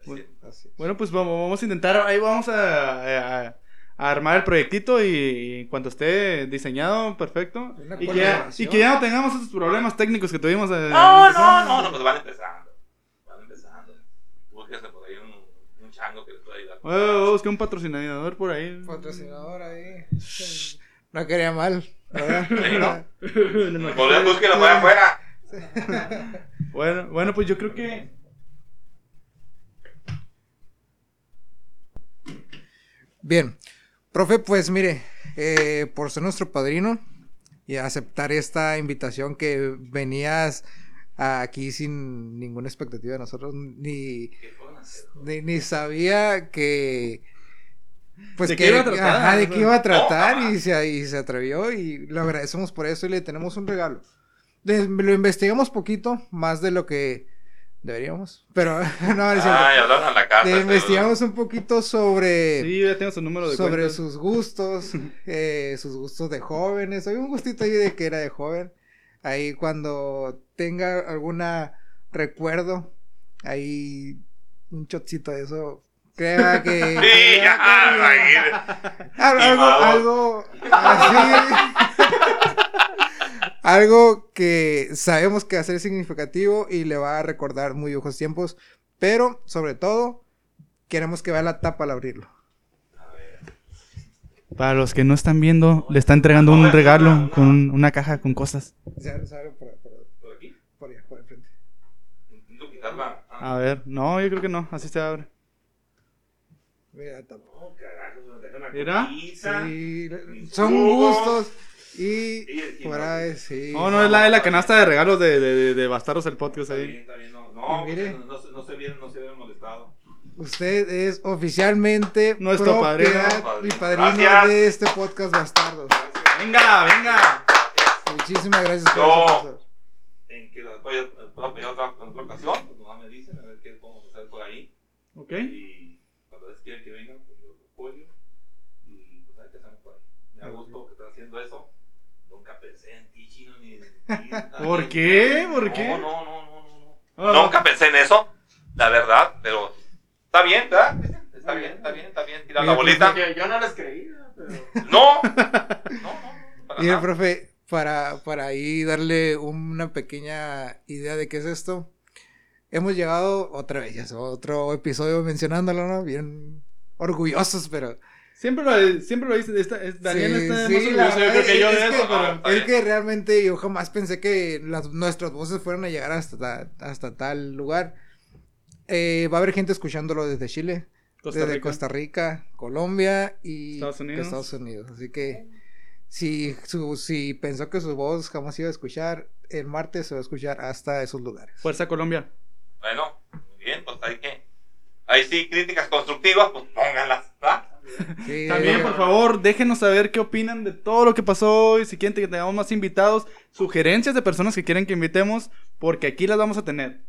Así Bueno. es. Así es. Bueno, pues vamos, vamos a intentar, ahí vamos a, a- a armar el proyectito y en cuanto esté diseñado, perfecto. Y que, ya, colaboración. y que ya no tengamos esos problemas técnicos que tuvimos. eh, No, no, no, no, pues van empezando. Van empezando. Búsquense por ahí un, un chango que les pueda ayudar. Buscar un patrocinador por ahí. Patrocinador ahí. No quería mal. ¿verdad? Sí, ¿no? Volver, búsquenlo para afuera. bueno, bueno, pues yo creo que Bien, profe, pues mire, eh, por ser nuestro padrino y aceptar esta invitación que venías aquí sin ninguna expectativa de nosotros, ni, ni, ni sabía que... Pues ¿De que, qué iba a tratar? ajá, de qué iba a tratar y, se, y se atrevió y lo agradecemos por eso y le tenemos un regalo. Lo investigamos poquito, más de lo que deberíamos, pero no, no es cierto. Ay, hablaron a la casa. Le este, investigamos un poquito sobre sí, ya tengo su número de sobre sus gustos, eh, sus gustos de jóvenes. Hay un gustito ahí de que era de joven. Ahí cuando tenga alguna recuerdo, ahí un chocito de eso. Crea que. Sí, crea ya, que- algo, algo así. Algo que sabemos que va a ser significativo y le va a recordar muy viejos tiempos. Pero, sobre todo, queremos que vea la tapa al abrirlo. Para los que no están viendo, le está entregando un regalo con un- una caja con cosas. Se abre, se abre por, por- ¿Por aquí? por allá, por el frente. Intento quitarla. Ah, A ver, no, yo creo que no, así se abre. Mira la tapa. no, carajo, se me una Mira. copita. Sí, son gustos y Y- no, sí. No, no, es la de la canasta de regalos de, de, de, de Bastardos el podcast Está bien, ahí. está bien. No, no, mire. no, se- no se vieron, no se vieron molestado. Usted es oficialmente Nuestro padrino. y padrino Gracias. de este podcast Bastardos. Venga, venga. Muchísimas gracias por eso. En que las voy a, voy a pedir otra, en otra ocasión, pues nomás me dicen a ver qué podemos hacer por ahí. Ok. Y cuando les quieren que vengan, pues yo los apoyo. Y pues a ver qué hacemos por ahí. Me da gusto que estén haciendo eso. Nunca pensé en ti, chino, ni en ti. ¿Por qué? ¿Por qué? No, no, no, no, no. Ah. Nunca pensé en eso, la verdad, pero está bien, ¿verdad? Está bien, está bien, está bien. Tirar la pues, bolita. Yo no les creía, pero. No, no, no. Mire, profe, para, para ahí darle una pequeña idea de qué es esto. Hemos llegado otra vez, ya otro episodio mencionándolo, ¿no? Bien orgullosos, pero Siempre lo, siempre lo dice. esta- es- Daniel Sí, está sí, más la orgulloso, yo verdad creo que es- yo es de que- eso, pero. Está Es que realmente yo jamás pensé que las, nuestras voces fueran a llegar hasta, hasta tal lugar. Eh, va a haber gente escuchándolo desde Chile, Costa desde Rica. Costa Rica, Colombia y Estados Unidos. Estados Unidos. Así que si, su, si pensó que su voz jamás iba a escuchar, el martes se va a escuchar hasta esos lugares. Fuerza Colombia. Bueno, muy bien, pues hay que. Ahí sí, críticas constructivas, pues pónganlas, ¿verdad? Sí, También, eh, por favor, déjenos saber qué opinan de todo lo que pasó hoy. Si quieren que tengamos más invitados, sugerencias de personas que quieren que invitemos, porque aquí las vamos a tener.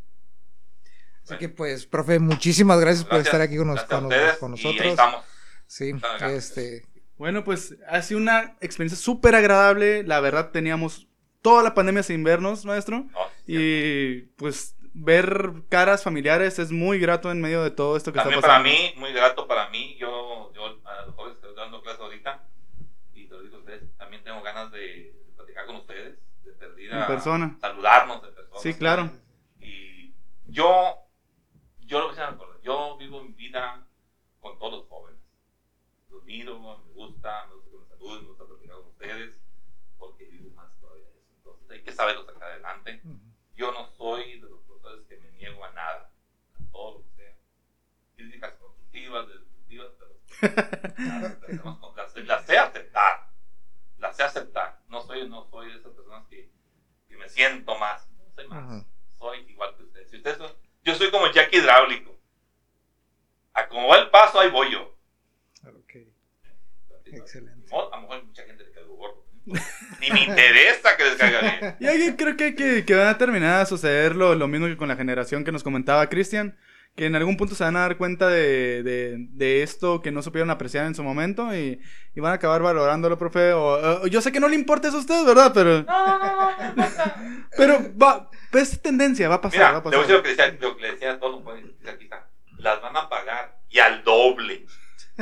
Así que pues, profe, muchísimas gracias, por estar aquí con, nos- con, ustedes, con Y ahí nosotros. estamos. Sí, este, Bueno, pues ha sido una experiencia súper agradable. La verdad, teníamos toda la pandemia sin vernos, maestro. Y pues ver caras familiares es muy grato en medio de todo esto que También está para pasando. mí, muy grato para mí. Yo, yo a los jóvenes que estoy dando clases ahorita, y te lo digo a ustedes, también tengo ganas de platicar con ustedes, En persona. Saludarnos de persona. Sí, claro. Y yo, yo lo decir una cosa, yo vivo mi vida con todos los jóvenes. Los miro, me gusta, me gusta que me saluden, me gusta platicar con ustedes, porque vivo más todavía eso. Entonces hay que saberlo sacar adelante. Yo no soy de los profesores que me niego a nada, a todo lo que sea. Críticas constructivas, destructivas, pero las, las- las sé aceptar. Las sé aceptar. No soy, no soy de esas personas que, que me siento más. Soy más. Soy igual que ustedes. Si ustedes son- yo soy como Jack hidráulico. A como va el paso, ahí voy yo. ok, Excelente. No, a lo mejor mucha gente le gordo. Ni me interesa que les caiga bien. Y ahí creo que, que, que van a terminar a suceder lo, lo mismo que con la generación que nos comentaba Cristian, que en algún punto se van a dar cuenta de, de, de esto que no supieron apreciar en su momento y, y van a acabar valorándolo, profe. O, yo sé que no le importa eso a usted, ¿verdad? Pero, pero va, es tendencia, va a pasar, Mira, va a te voy a decir lo pasar. que, decía, lo que le decía a todos los que aquí. Las van a pagar y al doble.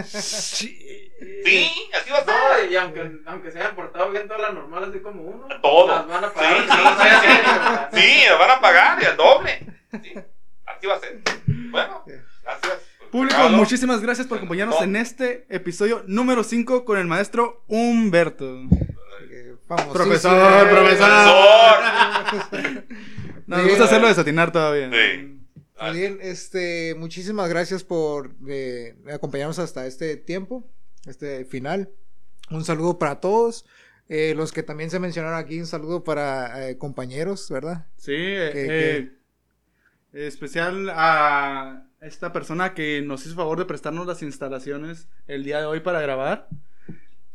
Sí, así va a No, ser. y aunque, aunque se hayan portado bien todas las normales, así como uno, Todo. las van a Sí, pagar. sí, sí, sí. Sí, las van a pagar y al doble. Sí, así va a ser. Bueno, gracias. Público, muchísimas gracias por acompañarnos en este episodio número 5 con el maestro Humberto. Famosísimo. Profesor, profesor. Profesor. Nos Bien. gusta hacerlo desatinar todavía. Sí. Muy bien, este, muchísimas gracias por eh, acompañarnos hasta este tiempo, este final. Un saludo para todos. Eh, los que también se mencionaron aquí, un saludo para eh, compañeros, ¿verdad? Sí, eh, ¿Qué- eh, especial a esta persona que nos hizo favor de prestarnos las instalaciones el día de hoy para grabar.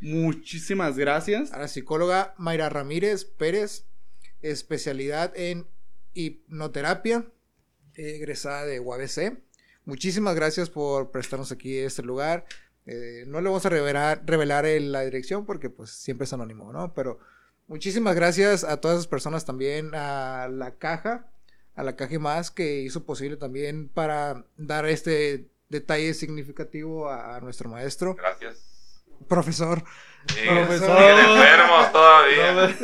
Muchísimas gracias. A la psicóloga Mayra Ramírez Pérez, especialidad en hipnoterapia, egresada de UABC. Muchísimas gracias por prestarnos aquí este lugar. Eh, no le vamos a revelar, revelar el- la dirección porque pues siempre es anónimo, ¿no? Pero muchísimas gracias a todas esas personas también, a la caja, a la caja más que hizo posible también para dar este detalle significativo a, a nuestro maestro, Gracias. profesor. Sí, Profesor. enfermos todavía.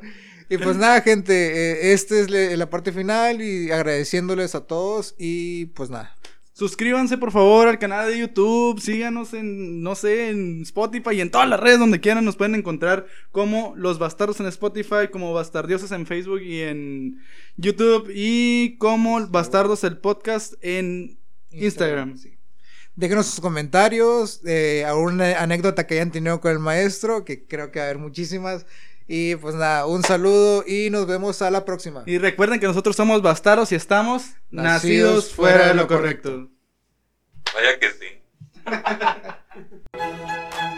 Y pues nada, gente, eh, esta es la parte final y agradeciéndoles a todos y pues nada. Suscríbanse por favor al canal de YouTube, síganos en, no sé, en Spotify y en todas las redes donde quieran nos pueden encontrar como Los Bastardos en Spotify, como Bastardiosas en Facebook y en YouTube y como Bastardos el Podcast en Instagram. sí. Déjenos sus comentarios, eh, alguna anécdota que hayan tenido con el maestro, que creo que va a haber muchísimas. Y pues nada, un saludo y nos vemos a la próxima. Y recuerden que nosotros somos bastardos y estamos nacidos, Nacidos fuera de lo correcto. Vaya que sí.